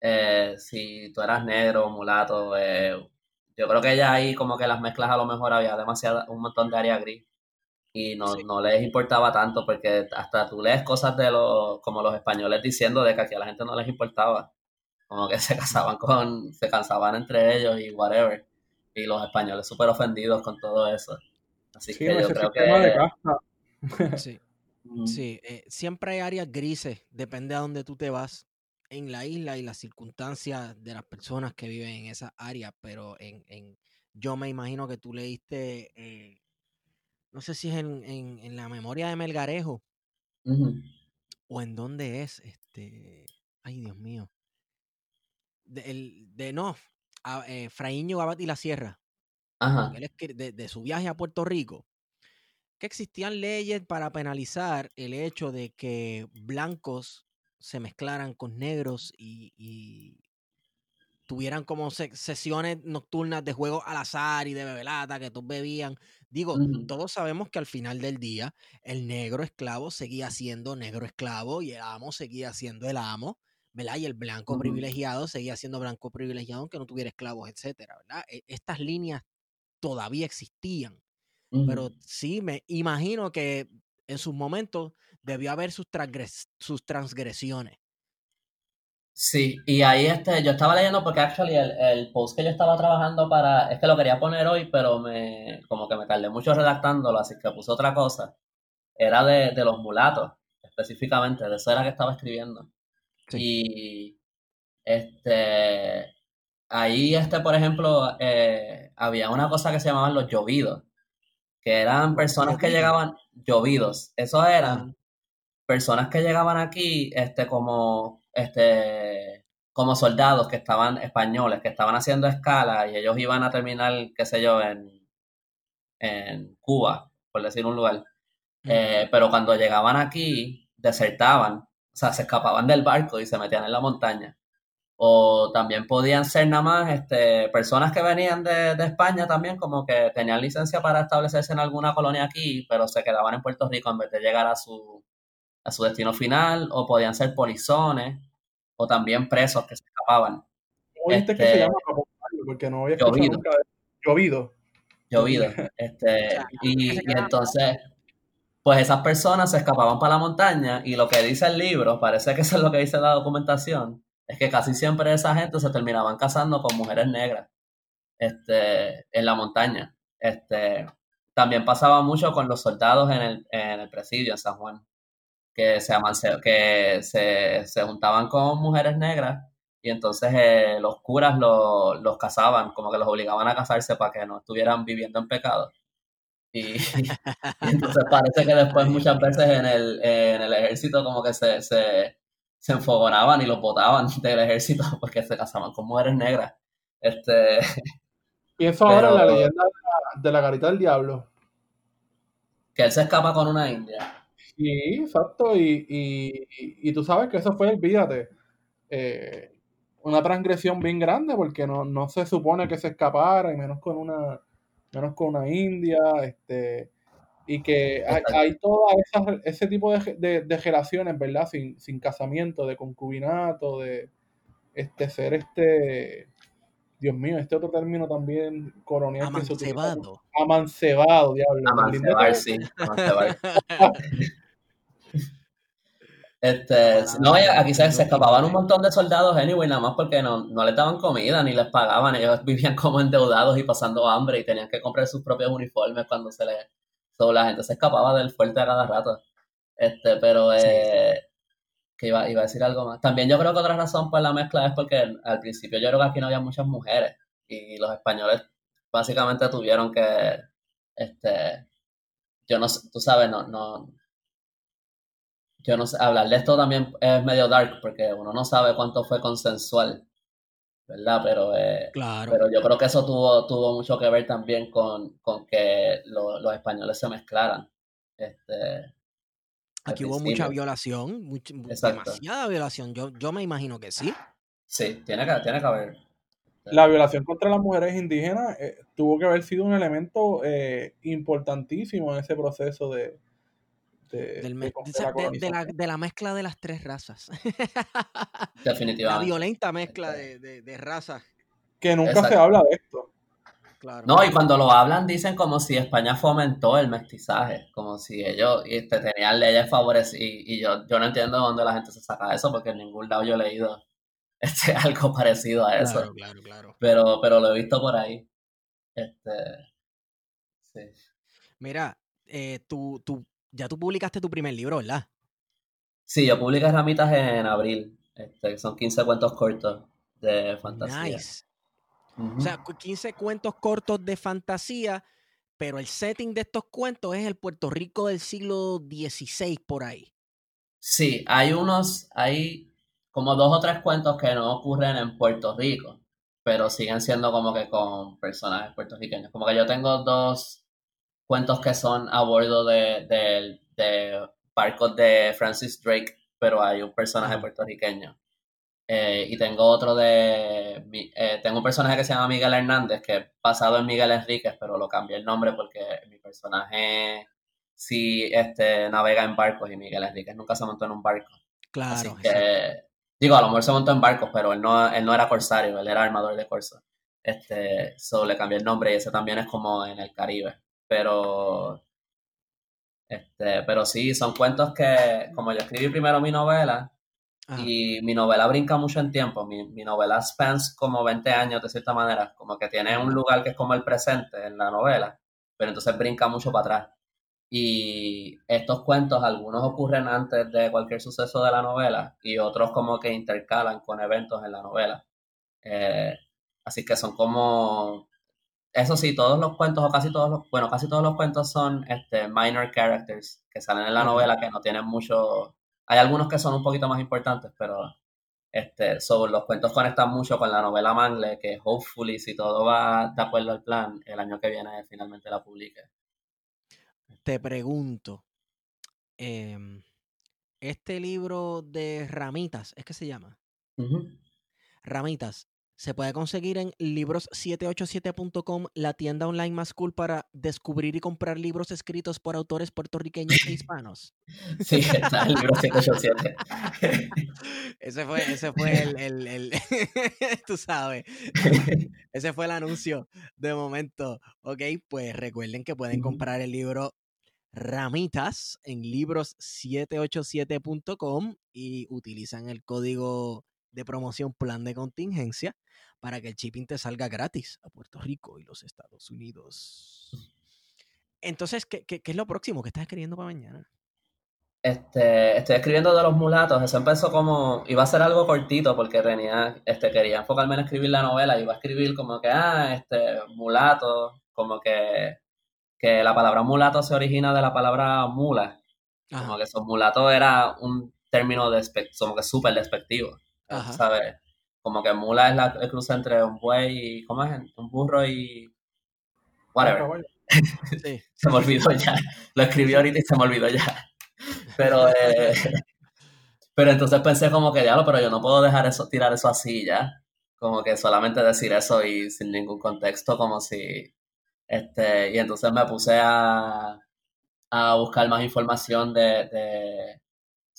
eh, si tú eras negro, mulato, eh, yo creo que ya ahí como que las mezclas a lo mejor había demasiado, un montón de área gris y no, no les importaba tanto porque hasta tú lees cosas de los, como los españoles diciendo de que aquí a la gente no les importaba, como que se casaban con, se cansaban entre ellos y whatever, y los españoles súper ofendidos con todo eso. Así que yo creo que... Sí, sí eh, siempre hay áreas grises, depende a dónde tú te vas en la isla y las circunstancias de las personas que viven en esa área, pero en, en yo me imagino que tú leíste, eh, no sé si es en, en, la memoria de Melgarejo o en dónde es, este, ay Dios mío, de, el, de no, a, eh, Fraiño Abad y la Sierra, de, de su viaje a Puerto Rico, que existían leyes para penalizar el hecho de que blancos se mezclaran con negros y, tuvieran como sesiones nocturnas de juegos al azar y de bebelata que todos bebían. Digo, todos sabemos que al final del día el negro esclavo seguía siendo negro esclavo y el amo seguía siendo el amo, ¿verdad? Y el blanco privilegiado seguía siendo blanco privilegiado aunque no tuviera esclavos, etcétera, ¿verdad? E, estas líneas todavía existían. Pero sí, me imagino que en sus momentos debió haber sus, sus transgresiones. Sí, y ahí este, yo estaba leyendo porque actually el, el, post que yo estaba trabajando para, es que lo quería poner hoy, pero me, como que me tardé mucho redactándolo, así que puse otra cosa. Era de, de los mulatos, específicamente, de eso era que estaba escribiendo. Y este, ahí este, por ejemplo, eh, había una cosa que se llamaban los llovidos, que eran personas que llegaban, llovidos, esos eran personas que llegaban aquí, este, como este, como soldados que estaban españoles, que estaban haciendo escala y ellos iban a terminar, qué sé yo, en, en Cuba, por decir un lugar. Eh, pero cuando llegaban aquí, desertaban, o sea, se escapaban del barco y se metían en la montaña. O también podían ser nada más este, personas que venían de, de España también, como que tenían licencia para establecerse en alguna colonia aquí, pero se quedaban en Puerto Rico en vez de llegar a su, a su destino final, o podían ser polizones, o también presos que se escapaban. ¿Cómo este, que se llama Porque no había llovido. nunca llovido. Llovido. Este, y, y entonces, pues esas personas se escapaban para la montaña y lo que dice el libro, parece que eso es lo que dice la documentación, es que casi siempre esa gente se terminaban casando con mujeres negras este, en la montaña. Este, también pasaba mucho con los soldados en el, en el presidio en San Juan que se, que se, se juntaban con mujeres negras y entonces eh, los curas los casaban, como que los obligaban a casarse para que no estuvieran viviendo en pecado. Y, entonces parece que después muchas veces en el, en el ejército como que se, se, se enfogonaban y los botaban del ejército porque se casaban con mujeres negras. Este, Pienso ahora en la leyenda de la garita del diablo. Que él se escapa con una india. Sí, exacto. Y, y, tú sabes que eso fue, olvídate, eh, una transgresión bien grande porque no, no se supone que se escapara, y menos con una, menos con una india, este, y que hay, hay toda ese tipo de, de, de, relaciones, ¿verdad? Sin, sin casamiento, de concubinato, de este ser este Dios mío, este otro término también colonial. Amancebado. Amancebado, diablo. Amancebar, sí. Amancebar. Este, no, aquí se, escapaban un montón de soldados, anyway, nada más porque no, no les daban comida ni les pagaban. Ellos vivían como endeudados y pasando hambre y tenían que comprar sus propios uniformes cuando se les. So, la gente se escapaba del fuerte a cada rato. Este, pero. Eh, que iba, iba a decir algo más. También yo creo que otra razón por la mezcla es porque al principio yo creo que aquí no había muchas mujeres y los españoles básicamente tuvieron que. Este. Yo no sé, tú sabes, no, no, yo no sé, hablar de esto también es medio dark porque uno no sabe cuánto fue consensual, ¿verdad? Pero, eh, pero yo creo que eso tuvo, tuvo mucho que ver también con, con que los españoles se mezclaran. Este, Aquí hubo mucha violación, demasiada violación. Yo, yo me imagino que sí. Sí, tiene que, tiene que haber. La violación contra las mujeres indígenas eh, tuvo que haber sido un elemento eh, importantísimo en ese proceso de, de, la, mezcla de las tres razas. Definitivamente. La violenta mezcla de, razas. Que nunca se habla de esto. No, y cuando lo hablan dicen como si España fomentó el mestizaje, como si ellos este, tenían leyes favorecidas, y, yo, yo no entiendo de dónde la gente se saca eso, porque en ningún lado yo he leído este, algo parecido a eso. Claro, claro, Pero, pero lo he visto por ahí. Este, sí. Mira, eh, tu, tu ya tú publicaste tu primer libro, ¿verdad? Sí, yo publiqué Ramitas en abril. Este, son 15 cuentos cortos de fantasía. Nice. O sea, 15 cuentos cortos de fantasía, pero el setting de estos cuentos es el Puerto Rico del siglo XVI por ahí. Sí, hay unos, hay como dos o tres cuentos que no ocurren en Puerto Rico, pero siguen siendo como que con personajes puertorriqueños. Como que yo tengo dos cuentos que son a bordo de, de, barcos de Francis Drake, pero hay un personaje puertorriqueño. Eh, y tengo otro de. Eh, tengo un personaje que se llama Miguel Hernández, que es basado en Miguel Enríquez, pero lo cambié el nombre porque mi personaje sí este, navega en barcos y Miguel Enríquez nunca se montó en un barco. Claro. digo, a lo mejor se montó en barcos, pero él no, él no era corsario, él era armador de corso. Este, solo le cambié el nombre y ese también es como en el Caribe. Pero este, pero sí, son cuentos que, como yo escribí primero mi novela, y mi novela brinca mucho en tiempo, mi, mi, novela spans como 20 años de cierta manera, como que tiene un lugar que es como el presente en la novela, pero entonces brinca mucho para atrás. Y estos cuentos, algunos ocurren antes de cualquier suceso de la novela y otros como que intercalan con eventos en la novela. Eh, así que son como eso sí, todos los cuentos, o casi todos los, bueno, casi todos los cuentos son este, minor characters que salen en la novela que no tienen mucho. Hay algunos que son un poquito más importantes, pero este, sobre los cuentos conectan mucho con la novela Mangle, que hopefully, si todo va de acuerdo al plan, el año que viene finalmente la publique. Te pregunto, em, este libro de Ramitas, ¿es que se llama? Ramitas, se puede conseguir en libros787.com, la tienda online más cool para descubrir y comprar libros escritos por autores puertorriqueños e hispanos. Sí, está el libro 787. ese fue, ese fue el, el, tú sabes, ese fue el anuncio de momento. Ok, pues recuerden que pueden comprar el libro Ramitas en libros787.com y utilizan el código de promoción plan de contingencia para que el shipping te salga gratis a Puerto Rico y los Estados Unidos. Entonces, ¿qué, es lo próximo que estás escribiendo para mañana? Este, estoy escribiendo de los mulatos. Eso empezó como. Iba a ser algo cortito porque tenía. Este, quería enfocarme en escribir la novela. Iba a escribir como que, ah, este, mulato. Como que. Que la palabra mulato se origina de la palabra mula. Como que esos mulatos era un término de, como que súper despectivo. ¿Sabes? Como que mula es la, el cruce entre un buey y. ¿Cómo es? Un burro y. Whatever. se me olvidó ya. Lo escribí ahorita y se me olvidó ya. Pero. Eh, pero entonces pensé como que diablo, pero yo no puedo dejar eso, tirar eso así ya. Como que solamente decir eso y sin ningún contexto, como si. Este, y entonces me puse a, a buscar más información de,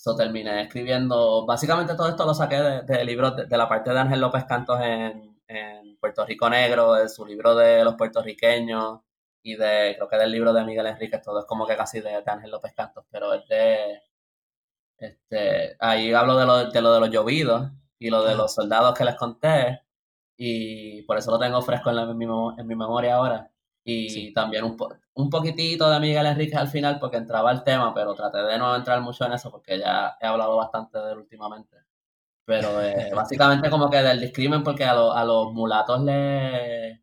So, terminé escribiendo, básicamente todo esto lo saqué de, de libros de, la parte de Ángel López Cantos en, en, Puerto Rico Negro, de su libro de los puertorriqueños y de, creo que del libro de Miguel Enríquez, todo es como que casi de, Ángel López Cantos, pero es de, este, ahí hablo de lo de, lo de los llovidos y lo de los soldados que les conté y por eso lo tengo fresco en, en, mi, en mi memoria ahora. Y también un, un poquitito de Miguel Enrique al final porque entraba el tema, pero traté de no entrar mucho en eso porque ya he hablado bastante de él últimamente. Pero eh, básicamente como que del discrimen porque a, a los mulatos le...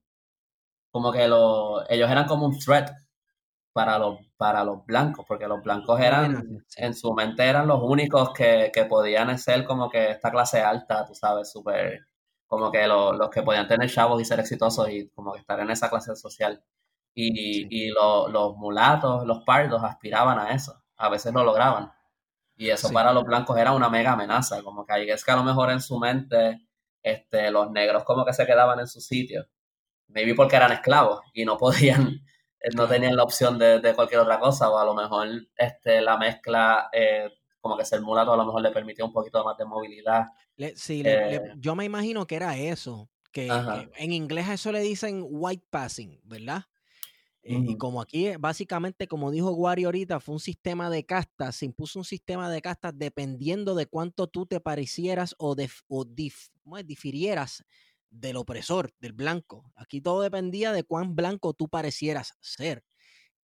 Como que lo, ellos eran como un threat para los, para los blancos, porque los blancos eran, en su mente eran los únicos que, que podían ser como que esta clase alta, tú sabes, súper como que los que podían tener chavos y ser exitosos y como que estar en esa clase social. Y, y los mulatos, los pardos aspiraban a eso, a veces lo lograban. Y eso para los blancos era una mega amenaza, como que es que a lo mejor en su mente este, los negros como que se quedaban en su sitio. Maybe porque eran esclavos y no podían, no tenían la opción de, de cualquier otra cosa, o a lo mejor este, la mezcla, eh, como que ser mulato a lo mejor le permitía un poquito más de movilidad sí, eh, yo me imagino que era eso, que en inglés a eso le dicen white passing, ¿verdad? Eh, y como aquí, eh, básicamente, como dijo Guari ahorita, fue un sistema de castas, se impuso un sistema de castas dependiendo de cuánto tú te parecieras o, o difirieras del opresor, del blanco. Aquí todo dependía de cuán blanco tú parecieras ser.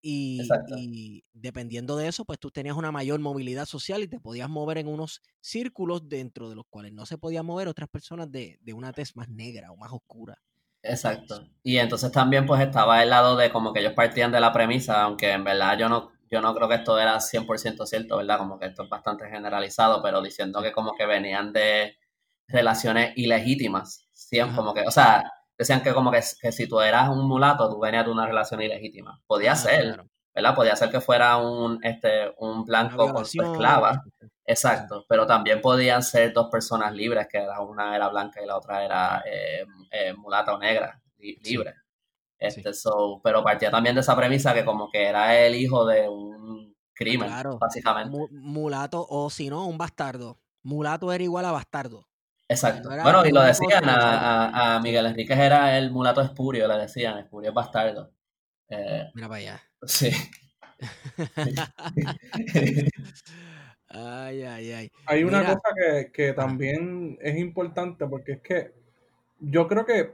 Y, dependiendo de eso, pues tú tenías una mayor movilidad social y te podías mover en unos círculos dentro de los cuales no se podían mover otras personas de, una tez más negra o más oscura. Exacto. Y entonces también pues estaba el lado de como que ellos partían de la premisa, aunque en verdad yo no, yo no creo que esto era 100% cierto, ¿verdad? Como que esto es bastante generalizado, pero diciendo que como que venían de relaciones ilegítimas. Siempre, como que, o sea, decían que como que, si tú eras un mulato, tú venías de una relación ilegítima. Podía ah, ser, ¿verdad? Podía ser que fuera un, este, un blanco con su esclava Exacto, pero también podían ser dos personas libres, que una era blanca y la otra era eh, eh, mulata o negra, libre. Este, pero partía también de esa premisa que como que era el hijo de un crimen, básicamente. Mulato, o si no, un bastardo. Mulato era igual a bastardo. Exacto. bueno, y lo decían a, Miguel Enrique era el mulato espurio, le decían, espurio es bastardo. Eh, Mira para allá. Sí. ay, ay, ay. Hay una cosa que, también es importante porque es que yo creo que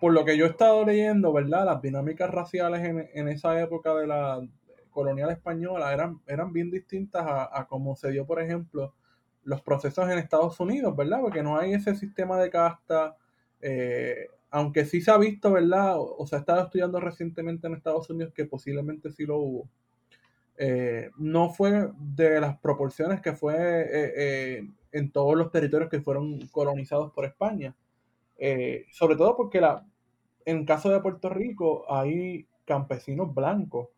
por lo que yo he estado leyendo, ¿verdad? Las dinámicas raciales en, esa época de la colonial española eran, eran bien distintas a, a como se dio, por ejemplo, los procesos en Estados Unidos, ¿verdad? Porque no hay ese sistema de casta, eh, aunque sí se ha visto, ¿verdad? O, se ha estado estudiando recientemente en Estados Unidos que posiblemente sí lo hubo. Eh, no fue de las proporciones que fue eh, en todos los territorios que fueron colonizados por España. sobre todo porque la, en caso de Puerto Rico hay campesinos blancos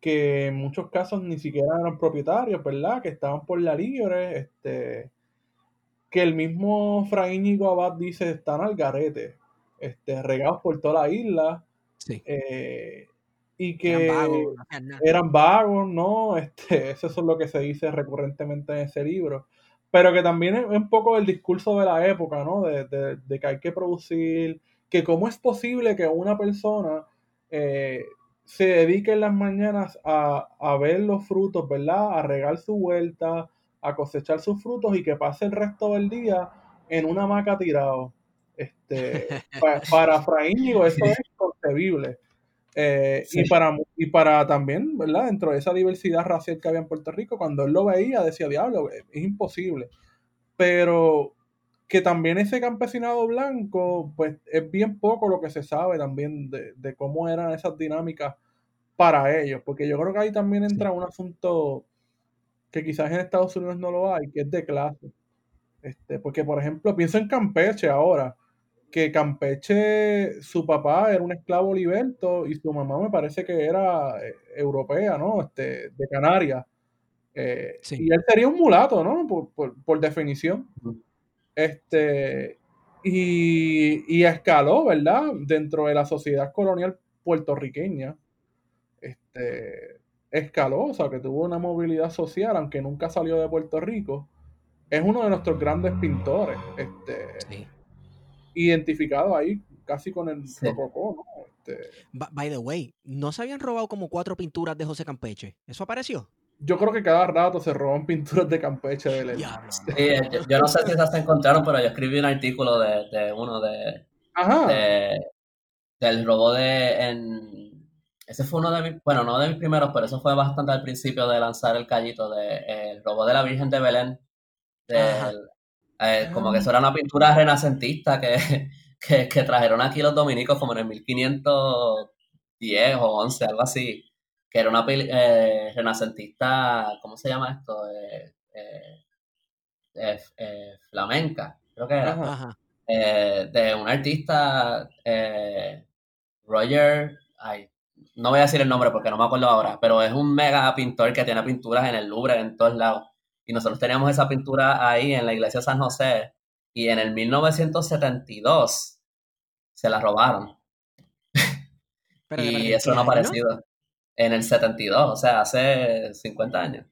que en muchos casos ni siquiera eran propietarios, ¿verdad? Que estaban por la libre, este, que el mismo Fray Íñigo Abad dice están al garete, este, regados por toda la isla, sí. Eh, y que eran vagos, ¿no? Este, eso es lo que se dice recurrentemente en ese libro, pero que también es un poco el discurso de la época, ¿no? De, de, de que hay que producir, que cómo es posible que una persona eh, se dedique en las mañanas a, ver los frutos, ¿verdad? A regar su vuelta, a cosechar sus frutos y que pase el resto del día en una hamaca tirado. Este, para, para eso es concebible. Eh, y, para, y para también, ¿verdad? Dentro de esa diversidad racial que había en Puerto Rico, cuando él lo veía, decía, diablo, es imposible. Pero que también ese campesinado blanco, pues es bien poco lo que se sabe también de, cómo eran esas dinámicas para ellos, porque yo creo que ahí también entra un asunto que quizás en Estados Unidos no lo hay, que es de clase. Este, porque, por ejemplo, pienso en Campeche ahora, que Campeche, su papá era un esclavo liberto y su mamá me parece que era eh, europea, ¿no? Este, de Canarias. Eh, y él sería un mulato, ¿no? Por, por definición. Este, y, escaló, ¿verdad? Dentro de la sociedad colonial puertorriqueña. Este, escaló, o sea, que tuvo una movilidad social, aunque nunca salió de Puerto Rico. Es uno de nuestros grandes pintores. Este, Identificado ahí casi con el sí. ¿no? Este, by the way, ¿no se habían robado como cuatro pinturas de José Campeche? ¿Eso apareció? yo creo que cada rato se roban pinturas de Campeche de sí, yo, no sé si esas se encontraron, pero yo escribí un artículo de, uno de, del robo de en ese fue uno de mis, bueno, no de mis primeros, pero eso fue bastante al principio de lanzar el callito de el robo de la Virgen de Belén. Eh, como que eso era una pintura renacentista que, que, que trajeron aquí los dominicos como en el 1510 o 11, algo así que era una peli eh, renacentista, ¿cómo se llama esto? Eh, eh, flamenca, creo que era. de un artista, Roger, ay, no voy a decir el nombre porque no me acuerdo ahora, pero es un mega pintor que tiene pinturas en el Louvre, en todos lados. Y nosotros teníamos esa pintura ahí en la iglesia de San José y en el 1972 se la robaron. y eso no ha aparecido en el 72, o sea, hace 50 años.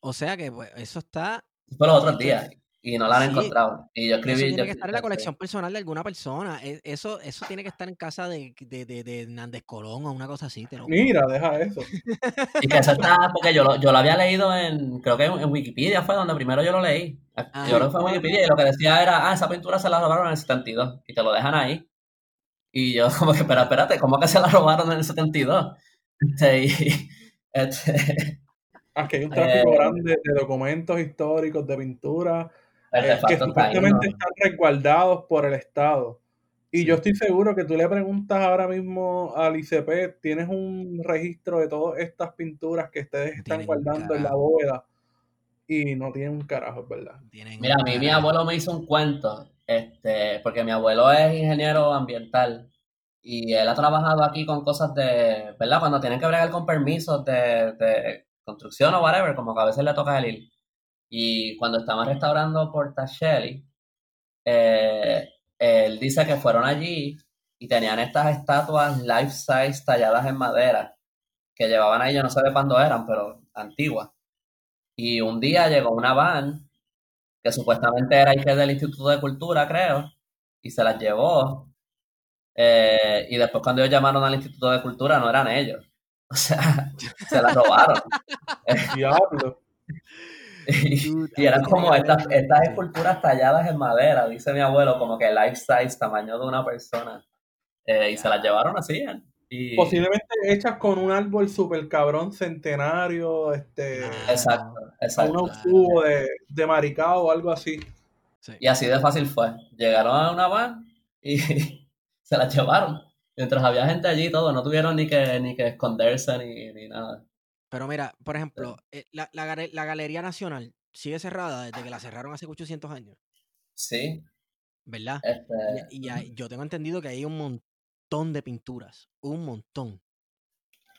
O sea que pues, eso está... Fue los otros días y no la han encontrado. Y yo escribí... Eso tiene que estar en la colección personal de alguna persona. E, eso, eso tiene que estar en casa de, de, de, Hernández Colón o una cosa así. Mira, deja eso. Y que eso está, porque yo lo, yo lo había leído en, creo que en, Wikipedia fue donde primero yo lo leí. Ah, yo lo fue en Wikipedia y lo que decía era, ah, esa pintura se la robaron en el 72 y te lo dejan ahí. Y yo como que, pero espérate, ¿cómo que se la robaron en el 72? Este, este, Aquí hay un tráfico eh, grande de documentos históricos, de pintura, eh, que supuestamente están resguardados por el Estado. Y yo estoy seguro que tú le preguntas ahora mismo al ICP, tienes un registro de todas estas pinturas que ustedes están guardando en la bóveda y no tienen un carajo, ¿verdad? Mira, a mí mi abuelo me hizo un cuento, este, porque mi abuelo es ingeniero ambiental y él ha trabajado aquí con cosas de, ¿verdad? Cuando tienen que bregar con permisos de, construcción o whatever, como que a veces le toca el ir. Y cuando estaban restaurando Portacelli, eh, él dice que fueron allí y tenían estas estatuas life size talladas en madera que llevaban ahí, yo no sé de cuándo eran, pero antiguas. Y un día llegó una van que supuestamente era hija del Instituto de Cultura, creo, y se las llevó. Eh, y después cuando ellos llamaron al Instituto de Cultura no eran ellos. O sea, se las robaron. Diablo. y, eran como estas, estas esculturas talladas en madera, dice mi abuelo, como que life size, tamaño de una persona. Eh, y se las llevaron así. Y... Posiblemente hechas con un árbol super cabrón centenario, este. Exacto, exacto. Un tubo de, de maricao o algo así. Y así de fácil fue. Llegaron a una van y se las llevaron. Mientras había gente allí todo, no tuvieron ni que, ni que esconderse ni, ni nada. Pero mira, por ejemplo, eh, la, la, la, Galería Nacional sigue cerrada desde que la cerraron hace 800 años. Sí. ¿Verdad? Este... Y, y, yo tengo entendido que hay un montón de pinturas. Un montón.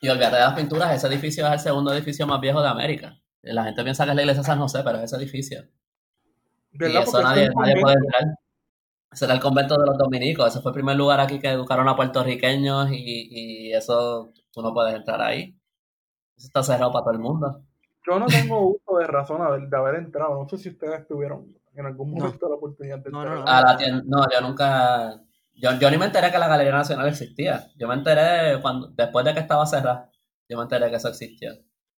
Y olvídate de las pinturas, ese edificio es el segundo edificio más viejo de América. La gente piensa que es la iglesia San José, pero es ese edificio. Y eso nadie, nadie puede entrar. Ese era el convento de los dominicos. Ese fue el primer lugar aquí que educaron a puertorriqueños y, y eso tú no puedes entrar ahí. Eso está cerrado para todo el mundo. Yo no tengo uso de razón de haber entrado. No sé si ustedes tuvieron en algún momento la oportunidad de entrar. No, no, a la tienda, no, yo nunca. Yo, yo ni me enteré que la Galería Nacional existía. Yo me enteré cuando después de que estaba cerrada. Yo me enteré que eso existía.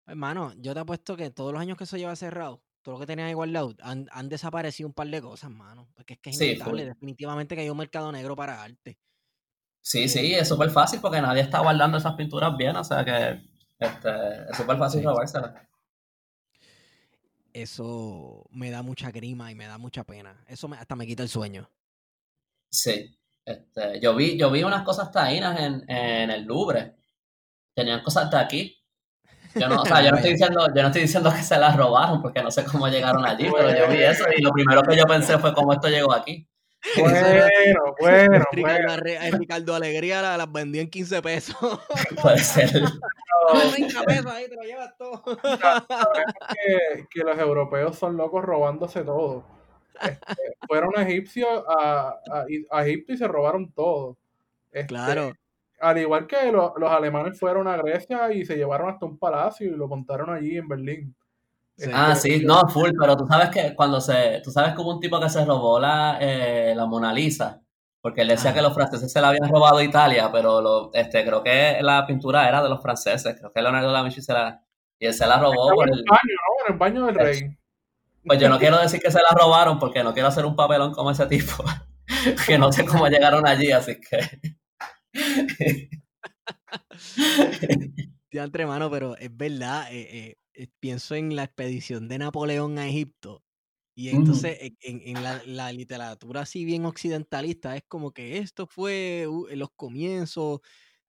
Hermano, yo te apuesto que todos los años que eso lleva cerrado, todo lo que tenía igualdad, han, han desaparecido un par de cosas, mano. Porque es que es inevitable, definitivamente que hay un mercado negro para arte. Sí, sí, es súper fácil porque nadie está guardando esas pinturas bien, o sea que este, es súper fácil robársela. Eso me da mucha grima y me da mucha pena. Eso hasta me quita el sueño. Sí. Este, yo vi, yo vi unas cosas taínas en, en el Louvre. Tenían cosas de aquí yo no, o sea, yo no, estoy diciendo, yo no estoy diciendo que se las robaron porque no sé cómo llegaron allí, pero yo vi eso y lo primero que yo pensé fue cómo esto llegó aquí. Bueno, bueno, bueno. Ricardo Alegría las, las vendió en 15 pesos. Puede ser. 30 pesos ahí te lo llevas todo. que, que los europeos son locos robándose todo. Este, fueron egipcios a, a, a, Egipto y se robaron todo. Este, claro al igual que los alemanes fueron a Grecia y se llevaron hasta un palacio y lo montaron allí en Berlín. Ah, sí, no, full, pero tú sabes que cuando se, tú sabes que hubo un tipo que se robó la, eh, la Mona Lisa, porque él decía que los franceses se la habían robado a Italia, pero lo, este, creo que la pintura era de los franceses, creo que Leonardo da Vinci se la, y él se la robó por el, baño, ¿no? En el baño del rey. Pues yo no quiero decir que se la robaron porque no quiero hacer un papelón como ese tipo, que no sé cómo llegaron allí, así que... entre mano, pero es verdad. Eh, eh, pienso en la expedición de Napoleón a Egipto. Y entonces en, la, literatura así bien occidentalista es como que esto fue los comienzos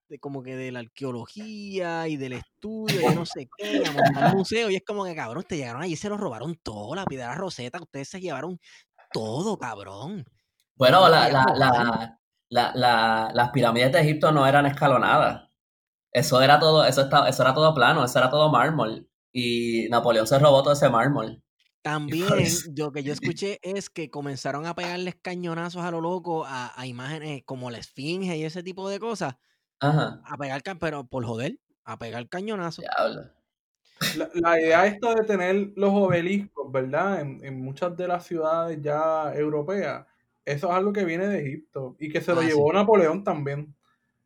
de como que de la arqueología y del estudio y no sé qué, a montar museo. Y es como que cabrón, te llegaron allí y se lo robaron todo, la piedra roseta, ustedes se llevaron todo, cabrón. Bueno, la, la, las pirámides de Egipto no eran escalonadas. Eso era todo, eso, estaba, eso era todo plano, eso era todo mármol. Y Napoleón se robó todo ese mármol. También lo que yo escuché es que comenzaron a pegarles cañonazos a lo loco a, imágenes como la esfinge y ese tipo de cosas. Ajá. A pegar, pero por joder, a pegar cañonazos. La, la, idea esta de tener los obeliscos, ¿verdad? En, en, muchas de las ciudades ya europeas, eso es algo que viene de Egipto y que se lo ah, llevó Napoleón también.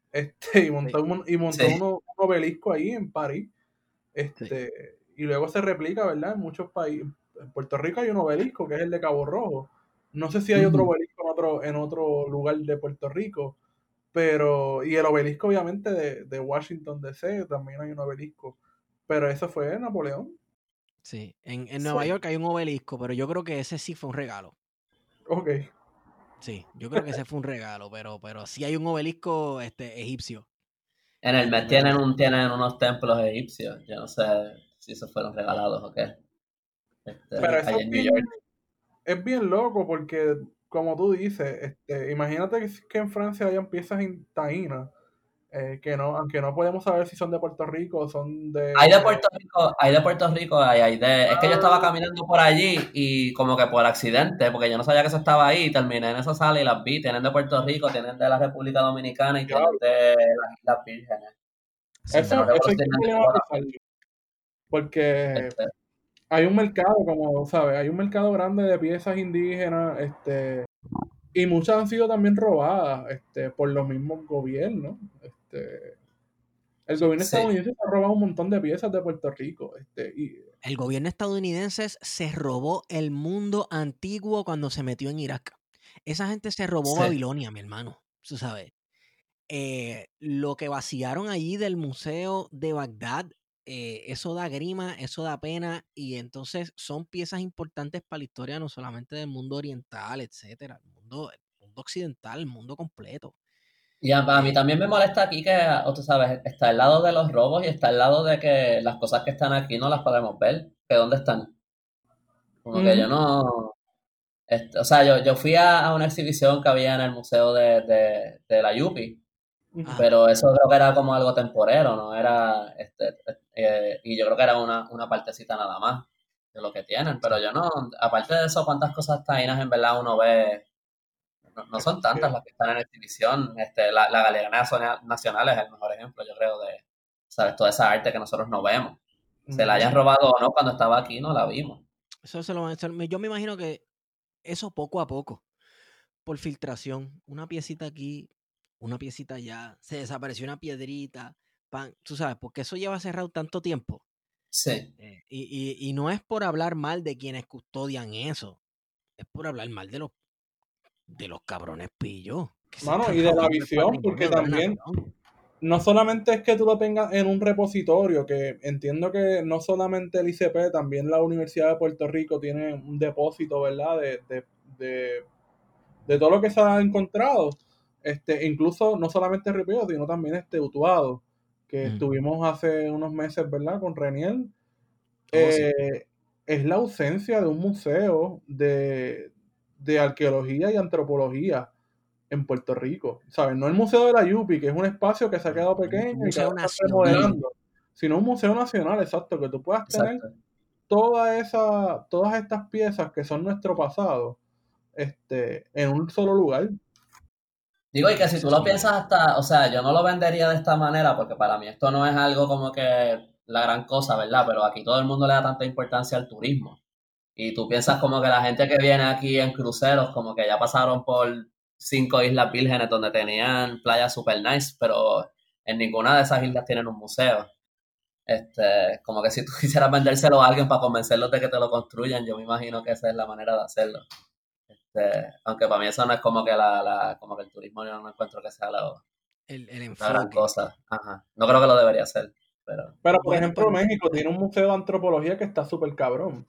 Este, y montó, un, y montó un obelisco ahí en París. Este, y luego se replica, ¿verdad? En muchos países. En Puerto Rico hay un obelisco que es el de Cabo Rojo. No sé si hay otro obelisco en otro, en otro lugar de Puerto Rico, pero, y el obelisco obviamente de, de Washington DC, también hay un obelisco, pero eso fue Napoleón. Sí, en, en Nueva York hay un obelisco, pero yo creo que ese sí fue un regalo. Ok. Sí, yo creo que ese fue un regalo, pero, pero sí hay un obelisco este, egipcio. En el Met tienen, un, tienen unos templos egipcios. Yo no sé si esos fueron regalados o qué. Este, pero eso es bien, es bien loco porque, como tú dices, este, imagínate que en Francia hayan piezas en taína. Eh, que no, aunque no podemos saber si son de Puerto Rico o son de... Hay de Puerto Rico, hay de Puerto Rico, hay, hay de... Es que yo estaba caminando por allí y como que por accidente, porque yo no sabía que eso estaba ahí, terminé en esa sala y las vi, tienen de Puerto Rico, tienen de la República Dominicana y tienen de las Islas Vírgenes. eso, eso es que porque este. hay un mercado, como sabes, hay un mercado grande de piezas indígenas, este, y muchas han sido también robadas, este, por los mismos gobiernos. Este, el gobierno estadounidense se ha robado un montón de piezas de Puerto Rico. Este, y, el gobierno estadounidense se robó el mundo antiguo cuando se metió en Irak. Esa gente se robó Babilonia, mi hermano. Tú sabes. Eh, lo que vaciaron allí del museo de Bagdad, eh, eso da grima, eso da pena, y entonces son piezas importantes para la historia no solamente del mundo oriental, etcétera, el mundo, el mundo occidental, el mundo completo. Y a, mí también me molesta aquí que, o tú sabes, está el lado de los robos y está el lado de que las cosas que están aquí no las podemos ver, que dónde están. Como que yo no... Este, o sea, yo, yo fui a, una exhibición que había en el museo de, de, la Yupi, pero eso creo que era como algo temporero, ¿no? Era, este, eh, y yo creo que era una, una partecita nada más de lo que tienen, pero yo no, aparte de eso, cuántas cosas taínas en verdad uno ve no, son tantas las que están en exhibición. Este, la, la Galería Nacional es el mejor ejemplo, yo creo, de ¿sabes? toda esa arte que nosotros no vemos. Se la hayan robado o no, cuando estaba aquí no la vimos. Eso se lo Yo me imagino que eso poco a poco, por filtración, una piecita aquí, una piecita allá, se desapareció una piedrita, pan, tú sabes, porque eso lleva cerrado tanto tiempo. Sí. Eh, y, y, y, no es por hablar mal de quienes custodian eso, es por hablar mal de los de los cabrones pillos. Mano, y de la visión, porque también no solamente es que tú lo tengas en un repositorio, que entiendo que no solamente el ICP, también la Universidad de Puerto Rico tiene un depósito, ¿verdad? De, de, de, todo lo que se ha encontrado. Este, incluso no solamente Ripio, sino también este Utuado, que estuvimos hace unos meses, ¿verdad? Con Reniel. Oh, eh, es la ausencia de un museo de, de arqueología y antropología en Puerto Rico. ¿Sabes? No el Museo de la Yupi, que es un espacio que se ha quedado pequeño y que está remodelando, sino un museo nacional, exacto, que tú puedas tener toda esa, todas estas piezas que son nuestro pasado este, en un solo lugar. Digo, y que si tú lo piensas hasta, o sea, yo no lo vendería de esta manera, porque para mí esto no es algo como que la gran cosa, ¿verdad? Pero aquí todo el mundo le da tanta importancia al turismo. Y tú piensas como que la gente que viene aquí en cruceros, como que ya pasaron por cinco islas vírgenes donde tenían playas super nice, pero en ninguna de esas islas tienen un museo. Este, como que si tú quisieras vendérselo a alguien para convencerlos de que te lo construyan, yo me imagino que esa es la manera de hacerlo. Este, aunque para mí eso no es como que la, la como que el turismo yo no encuentro que sea la, el, el gran cosa. Ajá. No creo que lo debería hacer. Pero, pero por ejemplo, México tiene un museo de antropología que está súper cabrón.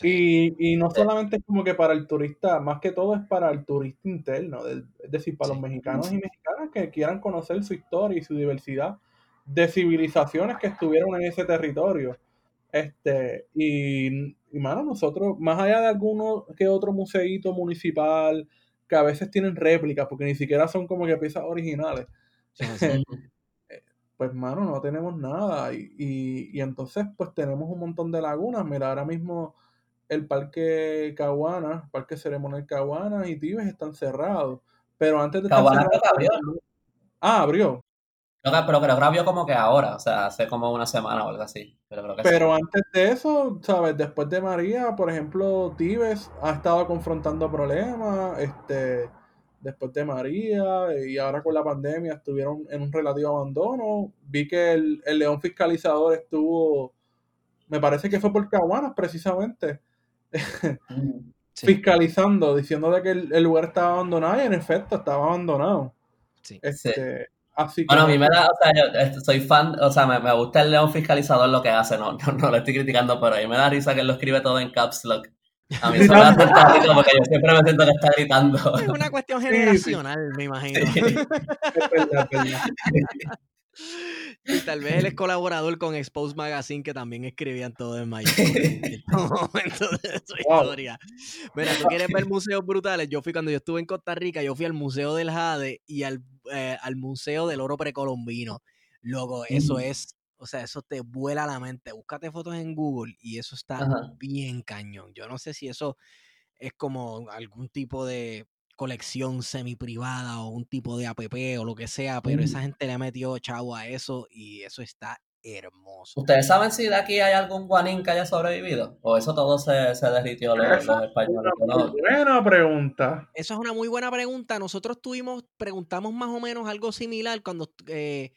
Y, y, no solamente es como que para el turista, más que todo es para el turista interno, es decir, para los mexicanos y mexicanas que quieran conocer su historia y su diversidad de civilizaciones que estuvieron en ese territorio. Este, y, y mano, nosotros, más allá de alguno que otro museíto municipal, que a veces tienen réplicas, porque ni siquiera son como que piezas originales, pues mano, no tenemos nada. Y, y, y entonces, pues tenemos un montón de lagunas. Mira, ahora mismo el Parque Caguana, Parque Ceremonial Caguana y Tibes están cerrados. Pero antes de Caguana abrió. Ah, abrió. pero creo que abrió como que ahora, o sea, hace como una semana o algo así. Pero, pero antes de eso, ¿sabes? Después de María, por ejemplo, Tibes ha estado confrontando problemas, este, después de María, y ahora con la pandemia estuvieron en un relativo abandono. Vi que el, el león fiscalizador estuvo, me parece que fue por Caguanas precisamente fiscalizando, diciendo de que el, lugar estaba abandonado y en efecto estaba abandonado. Este, así bueno, a mí me da, o sea, yo este, soy fan, o sea, me, gusta el león fiscalizador lo que hace, no, no, no lo estoy criticando, pero a mí me da risa que él lo escribe todo en caps lock. A mí eso me da risa porque yo siempre me siento que está gritando. Es una cuestión generacional, me imagino. Y tal vez él es colaborador con Expose Magazine, que también escribían todo en mayor en momento de su historia. Mira, tú quieres ver museos brutales. Yo fui cuando yo estuve en Costa Rica, yo fui al Museo del Jade y al, eh, al Museo del Oro Precolombino. Luego, eso mm. es, o sea, eso te vuela la mente. Búscate fotos en Google y eso está bien cañón. Yo no sé si eso es como algún tipo de colección semi privada o un tipo de app o lo que sea, pero mm. esa gente le ha metido chavo a eso y eso está hermoso. ¿Ustedes saben si de aquí hay algún guanín que haya sobrevivido? ¿O eso todo se, se derritió los, españoles? buena pregunta. Esa es una muy buena pregunta. Nosotros tuvimos, preguntamos más o menos algo similar cuando eh,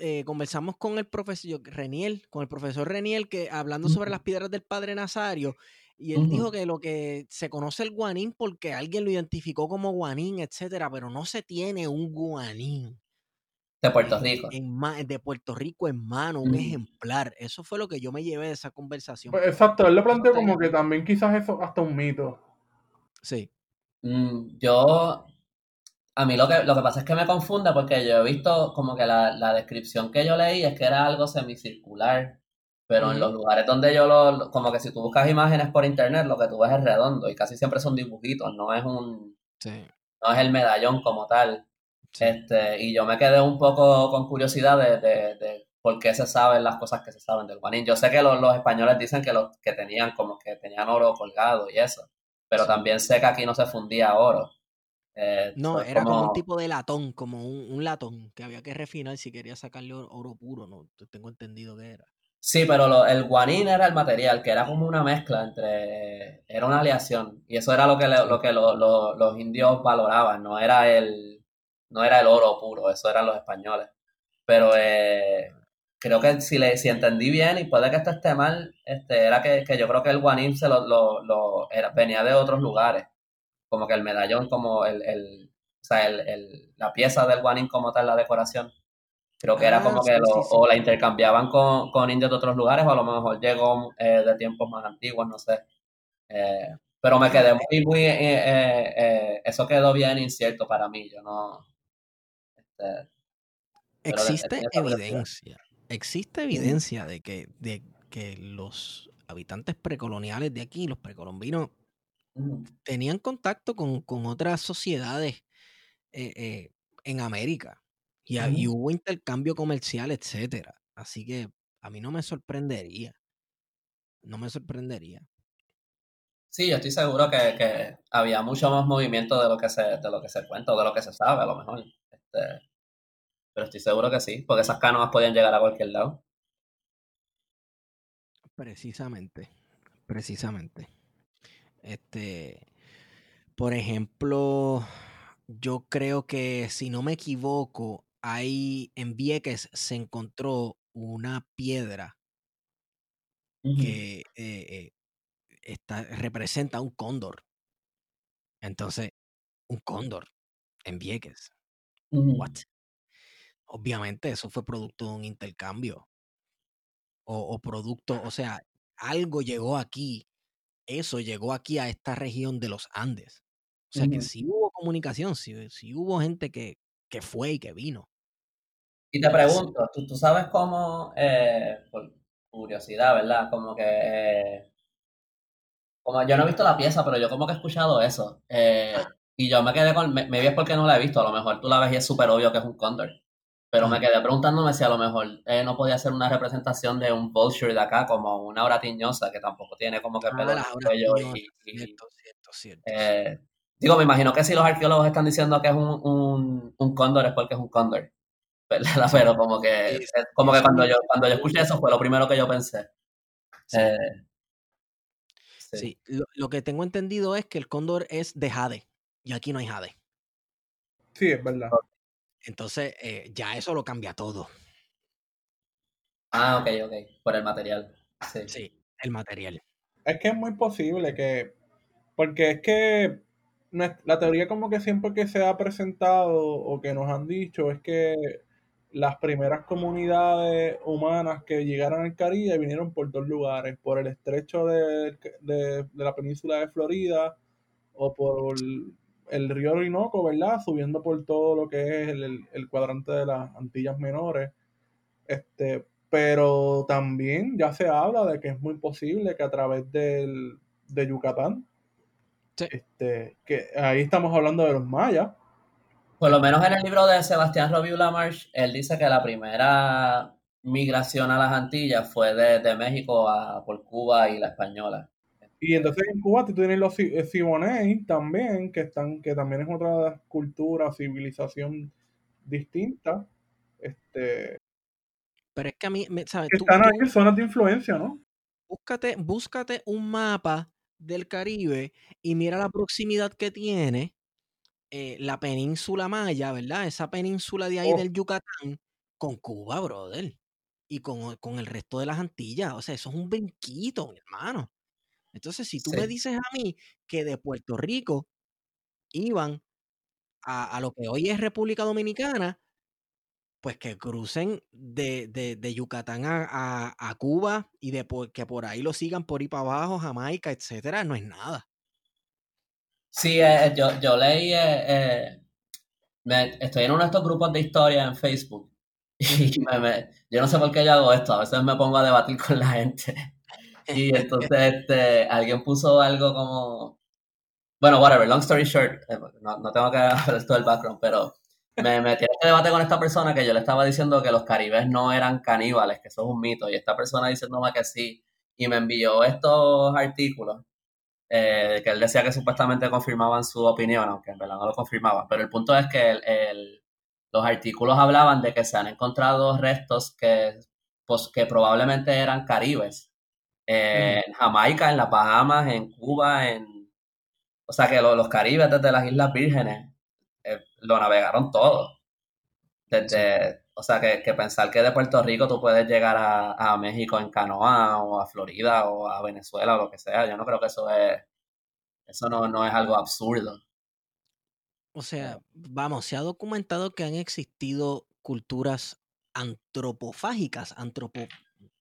eh, conversamos con el profesor Reniel, con el profesor Reniel, que hablando sobre las piedras del Padre Nazario, y él dijo que lo que se conoce el guanín porque alguien lo identificó como guanín, etcétera, pero no se tiene un guanín. De Puerto Rico. de Puerto Rico en mano, un ejemplar. Eso fue lo que yo me llevé de esa conversación. Pues, exacto, él lo planteó como que también quizás eso hasta un mito. Sí. Mm, yo, a mí lo que, lo que pasa es que me confunde porque yo he visto como que la, la descripción que yo leí es que era algo semicircular pero en los lugares donde yo lo, como que si tú buscas imágenes por internet, lo que tú ves es redondo y casi siempre son dibujitos, no es un, no es el medallón como tal. Este, y yo me quedé un poco con curiosidad de, de, por qué se saben las cosas que se saben del guanín. Yo sé que los, los españoles dicen que los que tenían como que tenían oro colgado y eso, pero también sé que aquí no se fundía oro. Eh, no, era como... un tipo de latón, como un, un, latón que había que refinar si quería sacarle oro puro, no tengo entendido que era. Sí, pero el guanín era el material, que era como una mezcla entre... Era una aleación. Y eso era lo que, lo que los indios valoraban, no era, el, no era el oro puro, eso eran los españoles. Pero eh, creo que si, le, si entendí bien, y puede que esto esté mal, este, era que, yo creo que el guanín se lo, lo, era, venía de otros lugares. Como que el medallón, como el, el o sea, el, la pieza del guanín como tal, la decoración Creo que era ah, como que o la intercambiaban con, con, indios de otros lugares, o a lo mejor llegó eh, de tiempos más antiguos, no sé. Eh, pero me quedé muy, muy, eh, eso quedó bien incierto para mí, yo no... Este, existe evidencia, existe evidencia de que, de que los habitantes precoloniales de aquí, los precolombinos, tenían contacto con, con otras sociedades en América. Y, hubo intercambio comercial, etcétera. Así que a mí no me sorprendería. No me sorprendería. Sí, yo estoy seguro que, había mucho más movimiento de lo que se, de lo que se cuenta o de lo que se sabe, a lo mejor. Este, pero estoy seguro que sí, porque esas canoas podían llegar a cualquier lado. Precisamente, precisamente. Este, por ejemplo, yo creo que si no me equivoco, ahí en Vieques se encontró una piedra que eh, eh, representa un cóndor. Entonces, un cóndor en Vieques. What? Obviamente eso fue producto de un intercambio. O, producto, o sea, algo llegó aquí. Eso llegó aquí a esta región de los Andes. O sea que sí hubo comunicación, sí, hubo gente que, que fue y que vino. Y te pregunto, ¿tú, sabes cómo, eh, por curiosidad, ¿verdad? Como que, eh, como yo no he visto la pieza, pero yo como que he escuchado eso. Eh, y yo me quedé con, me, me es porque no la he visto, a lo mejor tú la ves y es súper obvio que es un cóndor. Pero me quedé preguntándome si a lo mejor no podía ser una representación de un vulture de acá, como una hora tiñosa, que tampoco tiene como que ah, pelo y, cierto, cierto, cierto. digo, me imagino que si los arqueólogos están diciendo que es un, un, un cóndor es porque es un cóndor. Pero como que, como que cuando yo, cuando yo escuché eso fue lo primero que yo pensé. Eh, sí, Lo, que tengo entendido es que el cóndor es de jade y aquí no hay jade. Sí, es verdad. Entonces, eh, ya eso lo cambia todo. Ah, ok, ok. Por el material. Sí. sí, el material. Es que es muy posible que. Porque es que la teoría como que siempre que se ha presentado o que nos han dicho es que las primeras comunidades humanas que llegaron al Caribe vinieron por dos lugares, por el estrecho de, la península de Florida o por el río Orinoco, ¿verdad? Subiendo por todo lo que es el, cuadrante de las Antillas Menores. Este, pero también ya se habla de que es muy posible que a través del, de Yucatán, este, que ahí estamos hablando de los mayas. Por lo menos en el libro de Sebastián Robiu Lamarche, él dice que la primera migración a las Antillas fue de, México a, por Cuba y la Española. Y entonces en Cuba tú tienes los Siboney también, que están, que también es otra cultura, civilización distinta. Este, Pero es que a mí, ¿sabes? están ahí en zonas de influencia, ¿no? Búscate, búscate un mapa del Caribe y mira la proximidad que tiene eh, la península Maya, ¿verdad? Esa península de ahí oh. del Yucatán con Cuba, brother. Y con, con, el resto de las Antillas. O sea, eso es un brinquito, mi hermano. Entonces, si tú me dices a mí que de Puerto Rico iban a, lo que hoy es República Dominicana, pues que crucen de, Yucatán a, Cuba y de que por ahí lo sigan por ahí para abajo, Jamaica, etcétera, no es nada. Sí, eh, yo, yo leí, eh, eh, estoy en uno de estos grupos de historia en Facebook y yo no sé por qué yo hago esto, a veces me pongo a debatir con la gente. Y entonces este, alguien puso algo como, bueno, whatever, long story short, eh, no, tengo que hacer todo el background, pero me metí en este debate con esta persona que yo le estaba diciendo que los caribes no eran caníbales, que eso es un mito, y esta persona diciéndome que sí, y me envió estos artículos eh, que él decía que supuestamente confirmaban su opinión, aunque en verdad no lo confirmaban, pero el punto es que los artículos hablaban de que se han encontrado restos que, pues, que probablemente eran caribes en Jamaica, en las Bahamas, en Cuba, en... O sea que los caribes desde las Islas Vírgenes eh, lo navegaron todo. Desde, O sea que, pensar que de Puerto Rico tú puedes llegar a, México en canoa o a Florida o a Venezuela o lo que sea, yo no creo que eso es... Eso no, no es algo absurdo. O sea, vamos, se ha documentado que han existido culturas antropofágicas, antropo,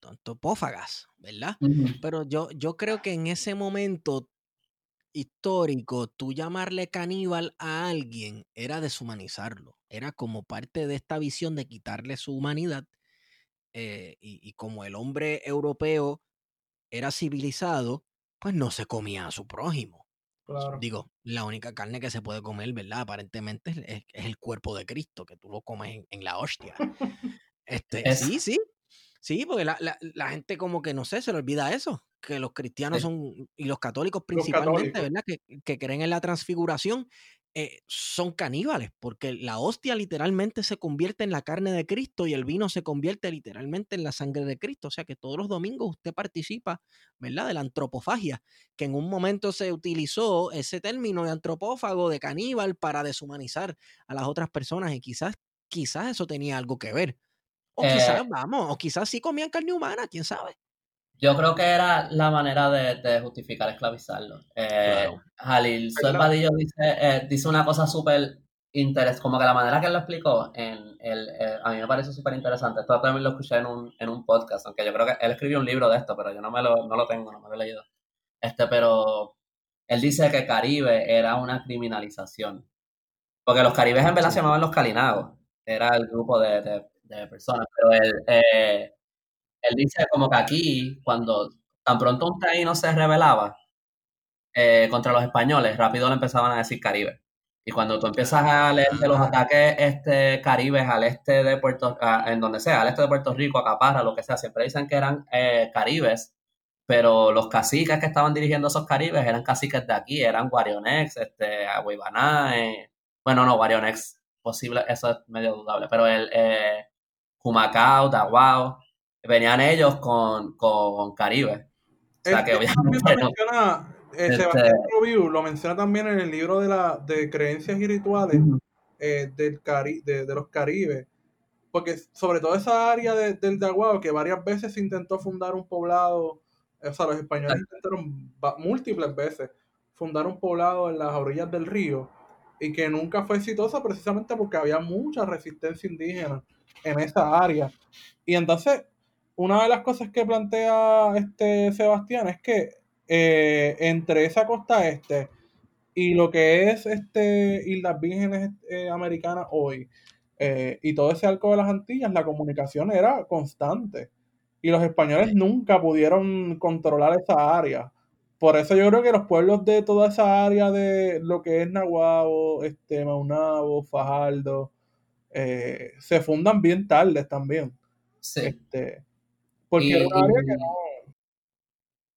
antropófagas, ¿verdad? Pero yo, yo creo que en ese momento histórico, tú llamarle caníbal a alguien era deshumanizarlo. Era como parte de esta visión de quitarle su humanidad. Eh, y, como el hombre europeo era civilizado, pues no se comía a su prójimo. Digo, la única carne que se puede comer, ¿verdad? Aparentemente es, el cuerpo de Cristo, que tú lo comes en, la hostia. Este, Sí, sí, Sí, porque la, la, gente como que no sé, se le olvida eso, que los cristianos son, y los católicos principalmente, ¿verdad? Que, que, creen en la transfiguración, eh, son caníbales, porque la hostia literalmente se convierte en la carne de Cristo y el vino se convierte literalmente en la sangre de Cristo. O sea que todos los domingos usted participa, ¿verdad? De la antropofagia, que en un momento se utilizó ese término de antropófago, de caníbal, para deshumanizar a las otras personas y quizás, quizás eso tenía algo que ver o quizás, eh, vamos, o quizás sí comían carne humana, quién sabe. Yo creo que era la manera de, justificar esclavizarlo. Eh, Jalil Suelvadillo dice, eh, dice una cosa súper interesante, como que la manera que él lo explicó, en el, eh, a mí me parece súper interesante. Esto también lo escuché en un, en un podcast, aunque yo creo que él escribió un libro de esto, pero yo no, me lo, no lo tengo, no me lo he leído. Este, pero él dice que Caribe era una criminalización. Porque los caribes en verdad se llamaban los calinagos. Era el grupo de de personas, pero él, eh, él dice como que aquí, cuando tan pronto un no se rebelaba eh, contra los españoles, rápido le empezaban a decir Caribe. Y cuando tú empiezas a leer de los ataques este, caribes al este de Puerto en donde sea, al este de Puerto Rico, a Caparra, lo que sea, siempre dicen que eran eh, caribes, pero los caciques que estaban dirigiendo esos caribes eran caciques de aquí, eran Guarionex, este, Aguibaná, bueno, no, Guarionex, posible, eso es medio dudable, pero el, Humacao, Tahuao, venían ellos con, con Caribe. O sea que obviamente lo menciona, eh, este Sebastián lo menciona también en el libro de, la, de creencias y rituales eh, del Cari de, los Caribes. Porque sobre todo esa área del Tahuao, que varias veces se intentó fundar un poblado, o sea, los españoles intentaron múltiples veces fundar un poblado en las orillas del río y que nunca fue exitosa precisamente porque había mucha resistencia indígena en esa área. Y entonces, una de las cosas que plantea este Sebastián es que eh, entre esa costa este Y lo que es este Islas Vírgenes eh, Americanas hoy eh, y todo ese arco de las Antillas, la comunicación era constante. Y los españoles nunca pudieron controlar esa área. Por eso yo creo que los pueblos de toda esa área de lo que es Nahuabo, este, Maunabo, Fajardo, eh, se fundan bien tarde también. Sí. Este, porque y, área que no...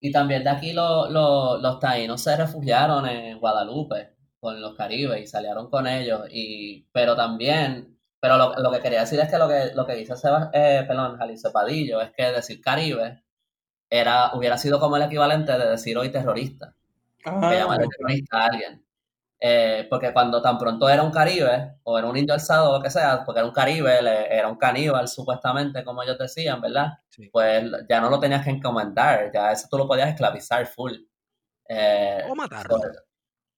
Y también de aquí los taínos se refugiaron en Guadalupe con los caribes y salieron con ellos. Y, pero también, pero lo, que quería decir es que lo que, lo que dice Sebas, eh, perdón, Jalisco Padillo es que decir caribe era, hubiera sido como el equivalente de decir hoy terrorista. Ah, que llamar terrorista a alguien. Eh, porque cuando tan pronto era un caribe, o era un indio alzado, o lo que sea, porque era un caribe, era un caníbal supuestamente, como ellos decían, ¿verdad? Pues ya no lo tenías que encomendar, ya eso tú lo podías esclavizar full. Eh, o matarlo.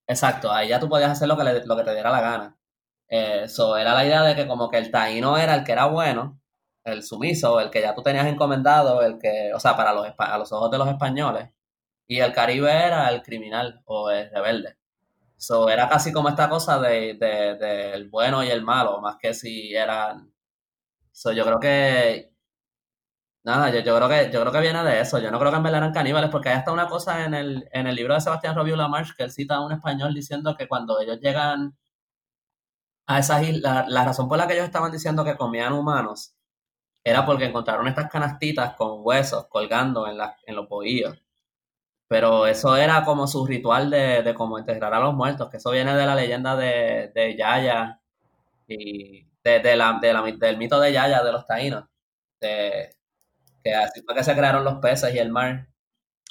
exacto, ahí ya tú podías hacer lo que, lo que te diera la gana. Eso eh, era la idea de que como que el taíno era el que era bueno, el sumiso, el que ya tú tenías encomendado, el que, o sea, para los, a los ojos de los españoles, y el caribe era el criminal o el rebelde. So, era casi como esta cosa de, de, el bueno y el malo, más que si eran. So, yo creo que. Nada, yo, yo, creo que yo creo que viene de eso. Yo no creo que en verdad eran caníbales, porque hay hasta una cosa en el, en el libro de Sebastián Robiu Lamarche que él cita a un español diciendo que cuando ellos llegan a esas islas, la razón por la que ellos estaban diciendo que comían humanos era porque encontraron estas canastitas con huesos colgando en, la, en los bohíos. Pero eso era como su ritual de, de como enterrar a los muertos, que eso viene de la leyenda de, de Yaya y de, la, del mito de Yaya de los taínos, de, que así fue que se crearon los peces y el mar.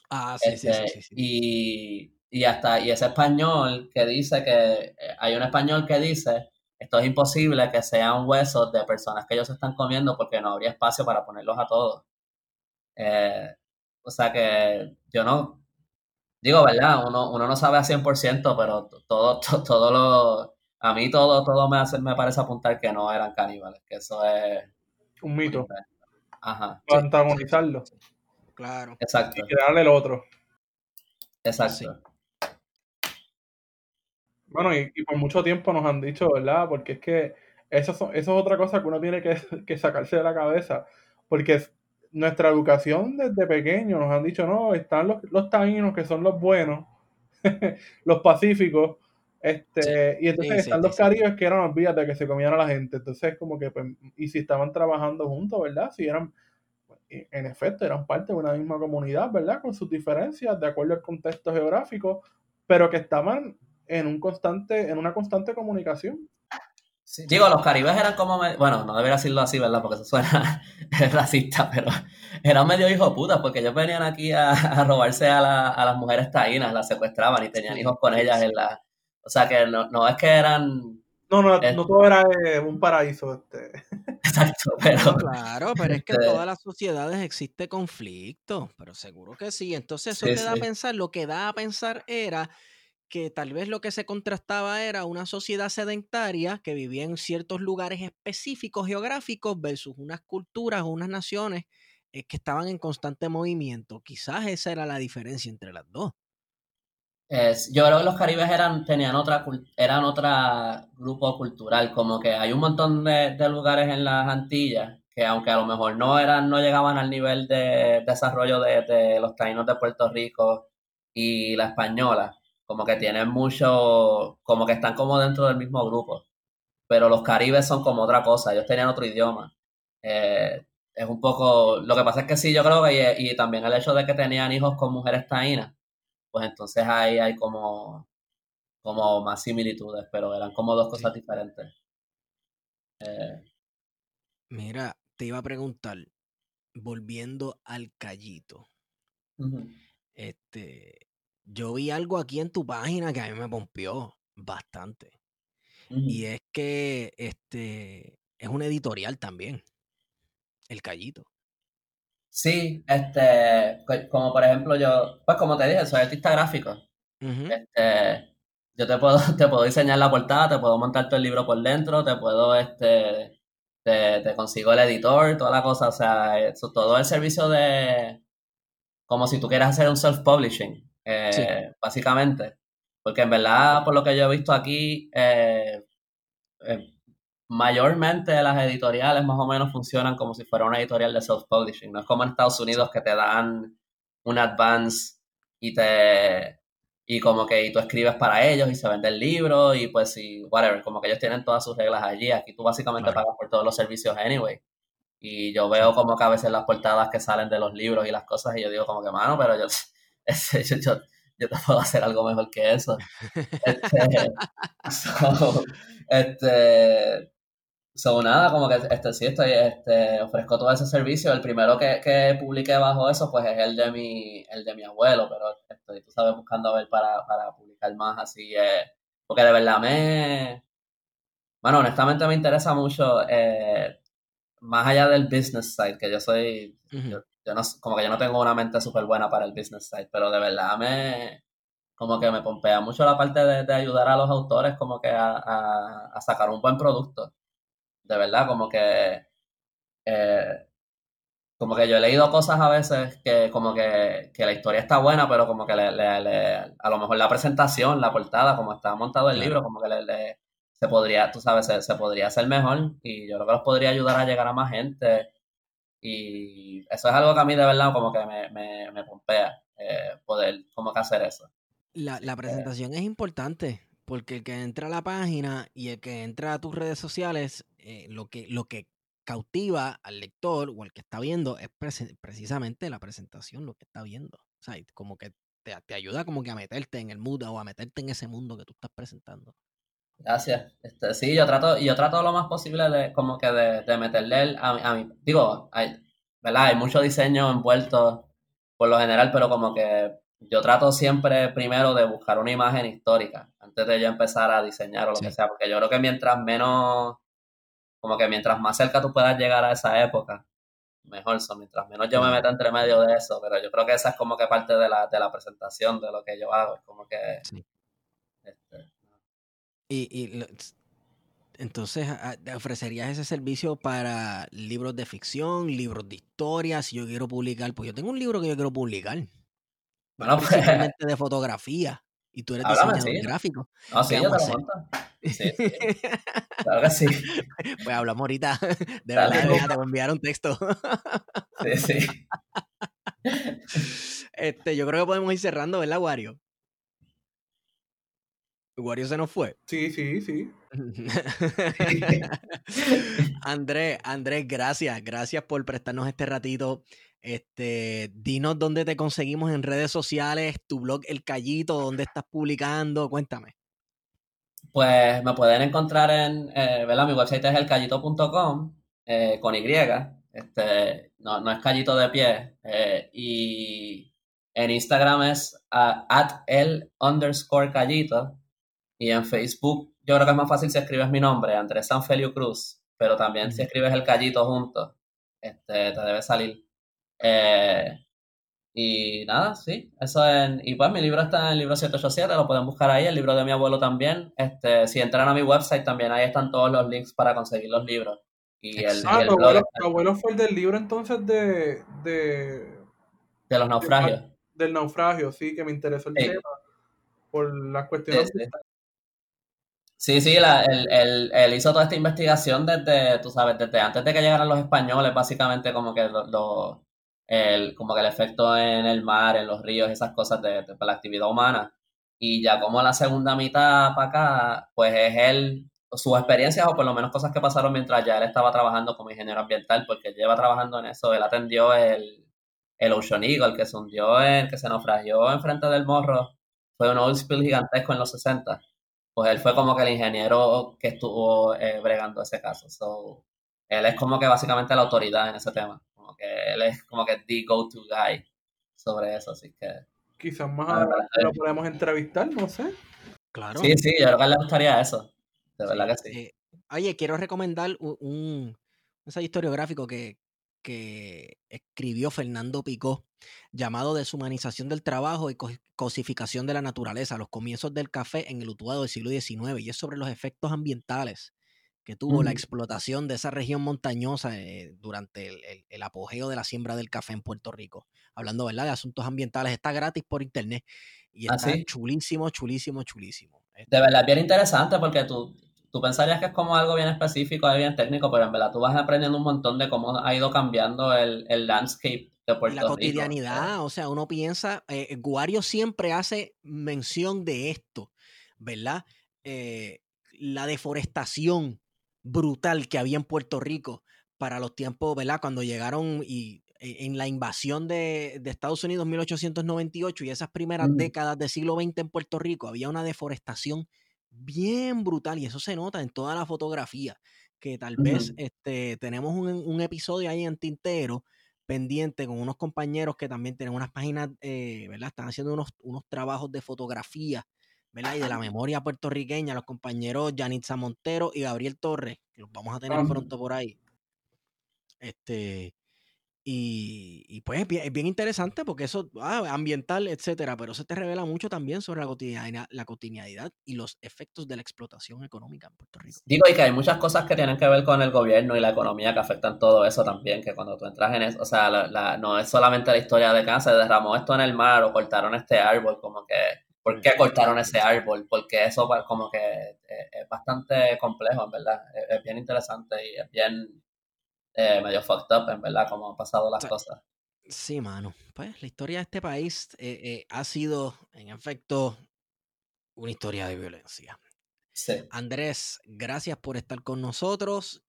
Ah, sí, sí, este, sí, Y, y hasta, y ese español que dice que, hay un español que dice, esto es imposible que sean huesos de personas que ellos están comiendo porque no habría espacio para ponerlos a todos. Eh, o sea que yo no, digo, ¿verdad? Uno, uno no sabe a 100%, pero todo, todo, lo, a mí todo, todo me, hace, me parece apuntar que no eran caníbales, que eso es... Un mito. Ajá. Para antagonizarlo. Claro. Exacto. Y crearle el otro. Exacto. Bueno, y, por mucho tiempo nos han dicho, ¿verdad? Porque es que eso, eso es otra cosa que uno tiene que, que sacarse de la cabeza. Porque nuestra educación desde pequeño nos han dicho, no, están los, los taínos que son los buenos, los pacíficos, este, y entonces están los caribes que eran vías de que se comían a la gente. Entonces, como que, pues, y si estaban trabajando juntos, ¿verdad? Si eran, en efecto, eran parte de una misma comunidad, ¿verdad? Con sus diferencias, de acuerdo al contexto geográfico, pero que estaban en un constante, en una constante comunicación. Digo, los caribes eran como, bueno, no debería decirlo así, ¿verdad? Porque eso suena racista, pero eran medio hijos putas, porque ellos venían aquí a, robarse a, las mujeres taínas, las secuestraban y tenían hijos con ellas en la... O sea que no, es que eran... No, no, no todo era eh, un paraíso. Este. Exacto, pero... claro, pero es que en este todas las sociedades existe conflicto, pero seguro que sí. Entonces eso te da a pensar, lo que da a pensar era que tal vez lo que se contrastaba era una sociedad sedentaria que vivía en ciertos lugares específicos geográficos versus unas culturas o unas naciones eh, que estaban en constante movimiento. Quizás esa era la diferencia entre las dos. yo creo que los caribes eran, tenían otra, eran otro grupo cultural, como que hay un montón de, lugares en las Antillas que aunque a lo mejor no eran, no llegaban al nivel de desarrollo de, de los taínos de Puerto Rico y la española, como que tienen mucho, como que están como dentro del mismo grupo. Pero los caribes son como otra cosa, ellos tenían otro idioma. Eh, es un poco, lo que pasa es que sí, yo creo que, y, también el hecho de que tenían hijos con mujeres taínas, pues entonces ahí hay como, como más similitudes, pero eran como dos cosas diferentes. Eh, Mira, te iba a preguntar, volviendo al callito, este, yo vi algo aquí en tu página que a mí me pompió bastante. Y es que este es un editorial también. El Callito. Sí, este, como por ejemplo yo, pues como te dije, soy artista gráfico. Este, yo te puedo, te puedo diseñar la portada, te puedo montar todo el libro por dentro, te puedo, este, te, te consigo el editor, toda la cosa, o sea, eso, todo el servicio de, como si tú quieras hacer un self-publishing. Eh, básicamente. Porque en verdad, por lo que yo he visto aquí, eh, eh, mayormente las editoriales más o menos funcionan como si fuera una editorial de self-publishing. No es como en Estados Unidos que te dan un advance y te y como que y tú escribes para ellos y se vende el libro y pues y whatever, como que ellos tienen todas sus reglas allí. Aquí tú básicamente pagas por todos los servicios anyway. Y yo veo como que a veces las portadas que salen de los libros y las cosas y yo digo como que, mano, pero yo, yo, yo te puedo hacer algo mejor que eso. Este, este, so, nada, como que este, sí, estoy, este, ofrezco todo ese servicio. El primero que, que publiqué bajo eso, pues es el de mi, el de mi abuelo, pero estoy, tú sabes, buscando a ver para, para publicar más así, eh, porque de verdad me, bueno, honestamente me interesa mucho, eh, más allá del business side, que yo soy, yo no, como que yo no tengo una mente súper buena para el business side, pero de verdad me, como que me pompea mucho la parte de, ayudar a los autores como que a, sacar un buen producto. De verdad, como que, eh, como que yo he leído cosas a veces que como que, la historia está buena, pero como que le, le, a lo mejor la presentación, la portada, como está montado el libro, como que le, se podría, tú sabes, se, se podría hacer mejor y yo creo que los podría ayudar a llegar a más gente y eso es algo que a mí de verdad como que me, me, me pompea, eh, poder como que hacer eso. La, la presentación es importante porque el que entra a la página y el que entra a tus redes sociales, eh, lo, que, lo que cautiva al lector o al que está viendo es precisamente la presentación, lo que está viendo. O sea, como que te, te, ayuda como que a meterte en el mood o a meterte en ese mundo que tú estás presentando. Gracias. Este, sí, yo trato, yo trato lo más posible de como que de, de meterle a, a mi, digo, hay, ¿verdad? Hay mucho diseño envuelto por lo general, pero como que yo trato siempre primero de buscar una imagen histórica antes de yo empezar a diseñar o lo que sea, porque yo creo que mientras menos, como que mientras más cerca tú puedas llegar a esa época, mejor son, mientras menos yo me meta entre medio de eso, pero yo creo que esa es como que parte de la, de la presentación de lo que yo hago, es como que... Este, y, entonces, ¿ofrecerías ese servicio para libros de ficción, libros de historia? Si yo quiero publicar, pues yo tengo un libro que yo quiero publicar. Bueno, pues. de fotografía. Y tú eres diseñador gráfico. No, sí, yo te Sí, Claro que sí. Pues hablamos ahorita. De verdad, te voy a enviar un texto. Sí, sí. Este, yo creo que podemos ir cerrando, ¿verdad, Wario? Wario se nos fue. Sí, sí, sí. Andrés, Andrés, gracias. Gracias por prestarnos este ratito. Este, dinos dónde te conseguimos en redes sociales, tu blog El Callito, dónde estás publicando, cuéntame. Pues me pueden encontrar en, eh, ¿verdad? Mi website es elcallito.com eh, con Y, este, no, no es callito de pie. Eh, y en Instagram es at el underscore callito. Y en Facebook, yo creo que es más fácil si escribes mi nombre, Andrés Sanfelio Cruz, pero también si escribes el callito junto, este, te debe salir. Eh, y nada, sí, eso en, y pues mi libro está en el libro 787, lo pueden buscar ahí, el libro de mi abuelo también. Este, si entran a mi website también ahí están todos los links para conseguir los libros. Y el, ah, abuelo, fue el del libro entonces de... De, de los naufragios. del naufragio, sí, que me interesó el tema por las cuestiones Sí, sí, él, hizo toda esta investigación desde, tú sabes, desde antes de que llegaran los españoles, básicamente como que lo, el, como que el efecto en el mar, en los ríos, esas cosas de, la actividad humana. Y ya como la segunda mitad para acá, pues es él, sus experiencias o por lo menos cosas que pasaron mientras ya él estaba trabajando como ingeniero ambiental, porque él lleva trabajando en eso, él atendió el, el Ocean Eagle que se hundió, en, que se naufragió enfrente del morro, fue un oil spill gigantesco en los 60 pues él fue como que el ingeniero que estuvo eh, bregando ese caso. So, él es como que básicamente la autoridad en ese tema. Como que él es como que the go-to guy sobre eso, así que... Quizás más adelante lo podemos entrevistar, no sé. Claro. Sí, sí, yo creo que a él le gustaría eso. De verdad que sí. Eh, oye, quiero recomendar un, un ensayo historiográfico que, que escribió Fernando Picó, llamado Deshumanización del Trabajo y Cosificación de la Naturaleza, los comienzos del café en el Utuado del siglo XIX, y es sobre los efectos ambientales que tuvo la explotación de esa región montañosa eh, durante el, apogeo de la siembra del café en Puerto Rico. Hablando, ¿verdad?, de asuntos ambientales, está gratis por internet. Y ¿Ah, está chulísimo, chulísimo, chulísimo. De verdad, bien interesante porque tú, tú pensarías que es como algo bien específico, bien técnico, pero en verdad tú vas aprendiendo un montón de cómo ha ido cambiando el, el landscape de Puerto La cotidianidad, o sea, uno piensa, eh, Guario siempre hace mención de esto, ¿verdad? Eh, la deforestación brutal que había en Puerto Rico para los tiempos, ¿verdad? Cuando llegaron y en la invasión de, Estados Unidos en 1898 y esas primeras mm. décadas del siglo XX en Puerto Rico, había una deforestación bien brutal y eso se nota en toda la fotografía, que tal vez este, tenemos un, episodio ahí en Tintero pendiente con unos compañeros que también tienen unas páginas, eh, ¿verdad? Están haciendo unos, unos trabajos de fotografía ¿verdad? Y de la memoria puertorriqueña, los compañeros Yanitza Montero y Gabriel Torres, que los vamos a tener pronto por ahí. Este, y, pues es bien, interesante porque eso, ah, ambiental, etcétera, pero eso te revela mucho también sobre la cotidianidad, la cotidianidad y los efectos de la explotación económica en Puerto Rico. Digo, y que hay muchas cosas que tienen que ver con el gobierno y la economía que afectan todo eso también, que cuando tú entras en eso, o sea, no es solamente la historia de que se derramó esto en el mar o cortaron este árbol, como que ¿Por qué cortaron ese árbol? Porque eso como que eh, es bastante complejo, en verdad. Es, bien interesante y es bien eh, medio fucked up, en verdad, como han pasado las cosas. Sí, mano. Pues la historia de este país eh, ha sido, en efecto, una historia de violencia. Sí. Andrés, gracias por estar con nosotros.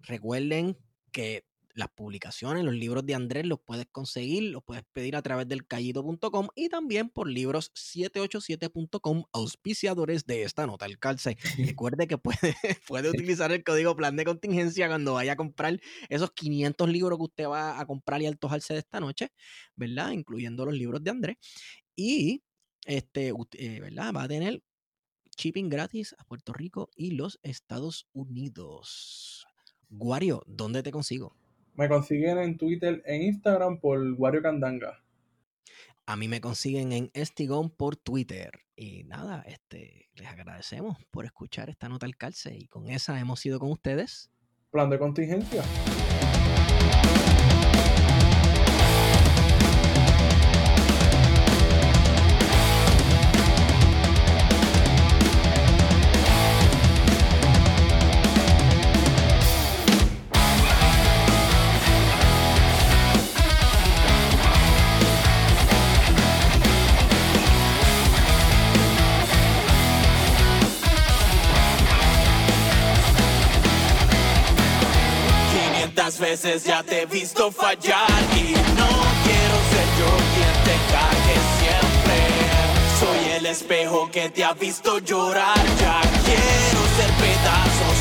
recuerden que las publicaciones, los libros de Andrés los puedes conseguir, los puedes pedir a través del callito.com y también por libros787.com, auspiciadores de esta nota al calce. Recuerde que puede, puede utilizar el código plan de contingencia cuando vaya a comprar esos 500 libros que usted va a comprar y altojarse de esta noche, ¿verdad? Incluyendo los libros de Andrés. Y, este, eh, ¿verdad? Va a tener shipping gratis a Puerto Rico y los Estados Unidos. Guario, ¿dónde te consigo? Me consiguen en Twitter, en Instagram por Wario Candanga. A mí me consiguen en Estigón por Twitter. Y nada, este, les agradecemos por escuchar esta nota al calce. Y con esa hemos ido con ustedes. Plan de contingencia. Ya te he visto fallar y no quiero ser yo quien te cague siempre. Soy el espejo que te ha visto llorar, ya quiero ser pedazos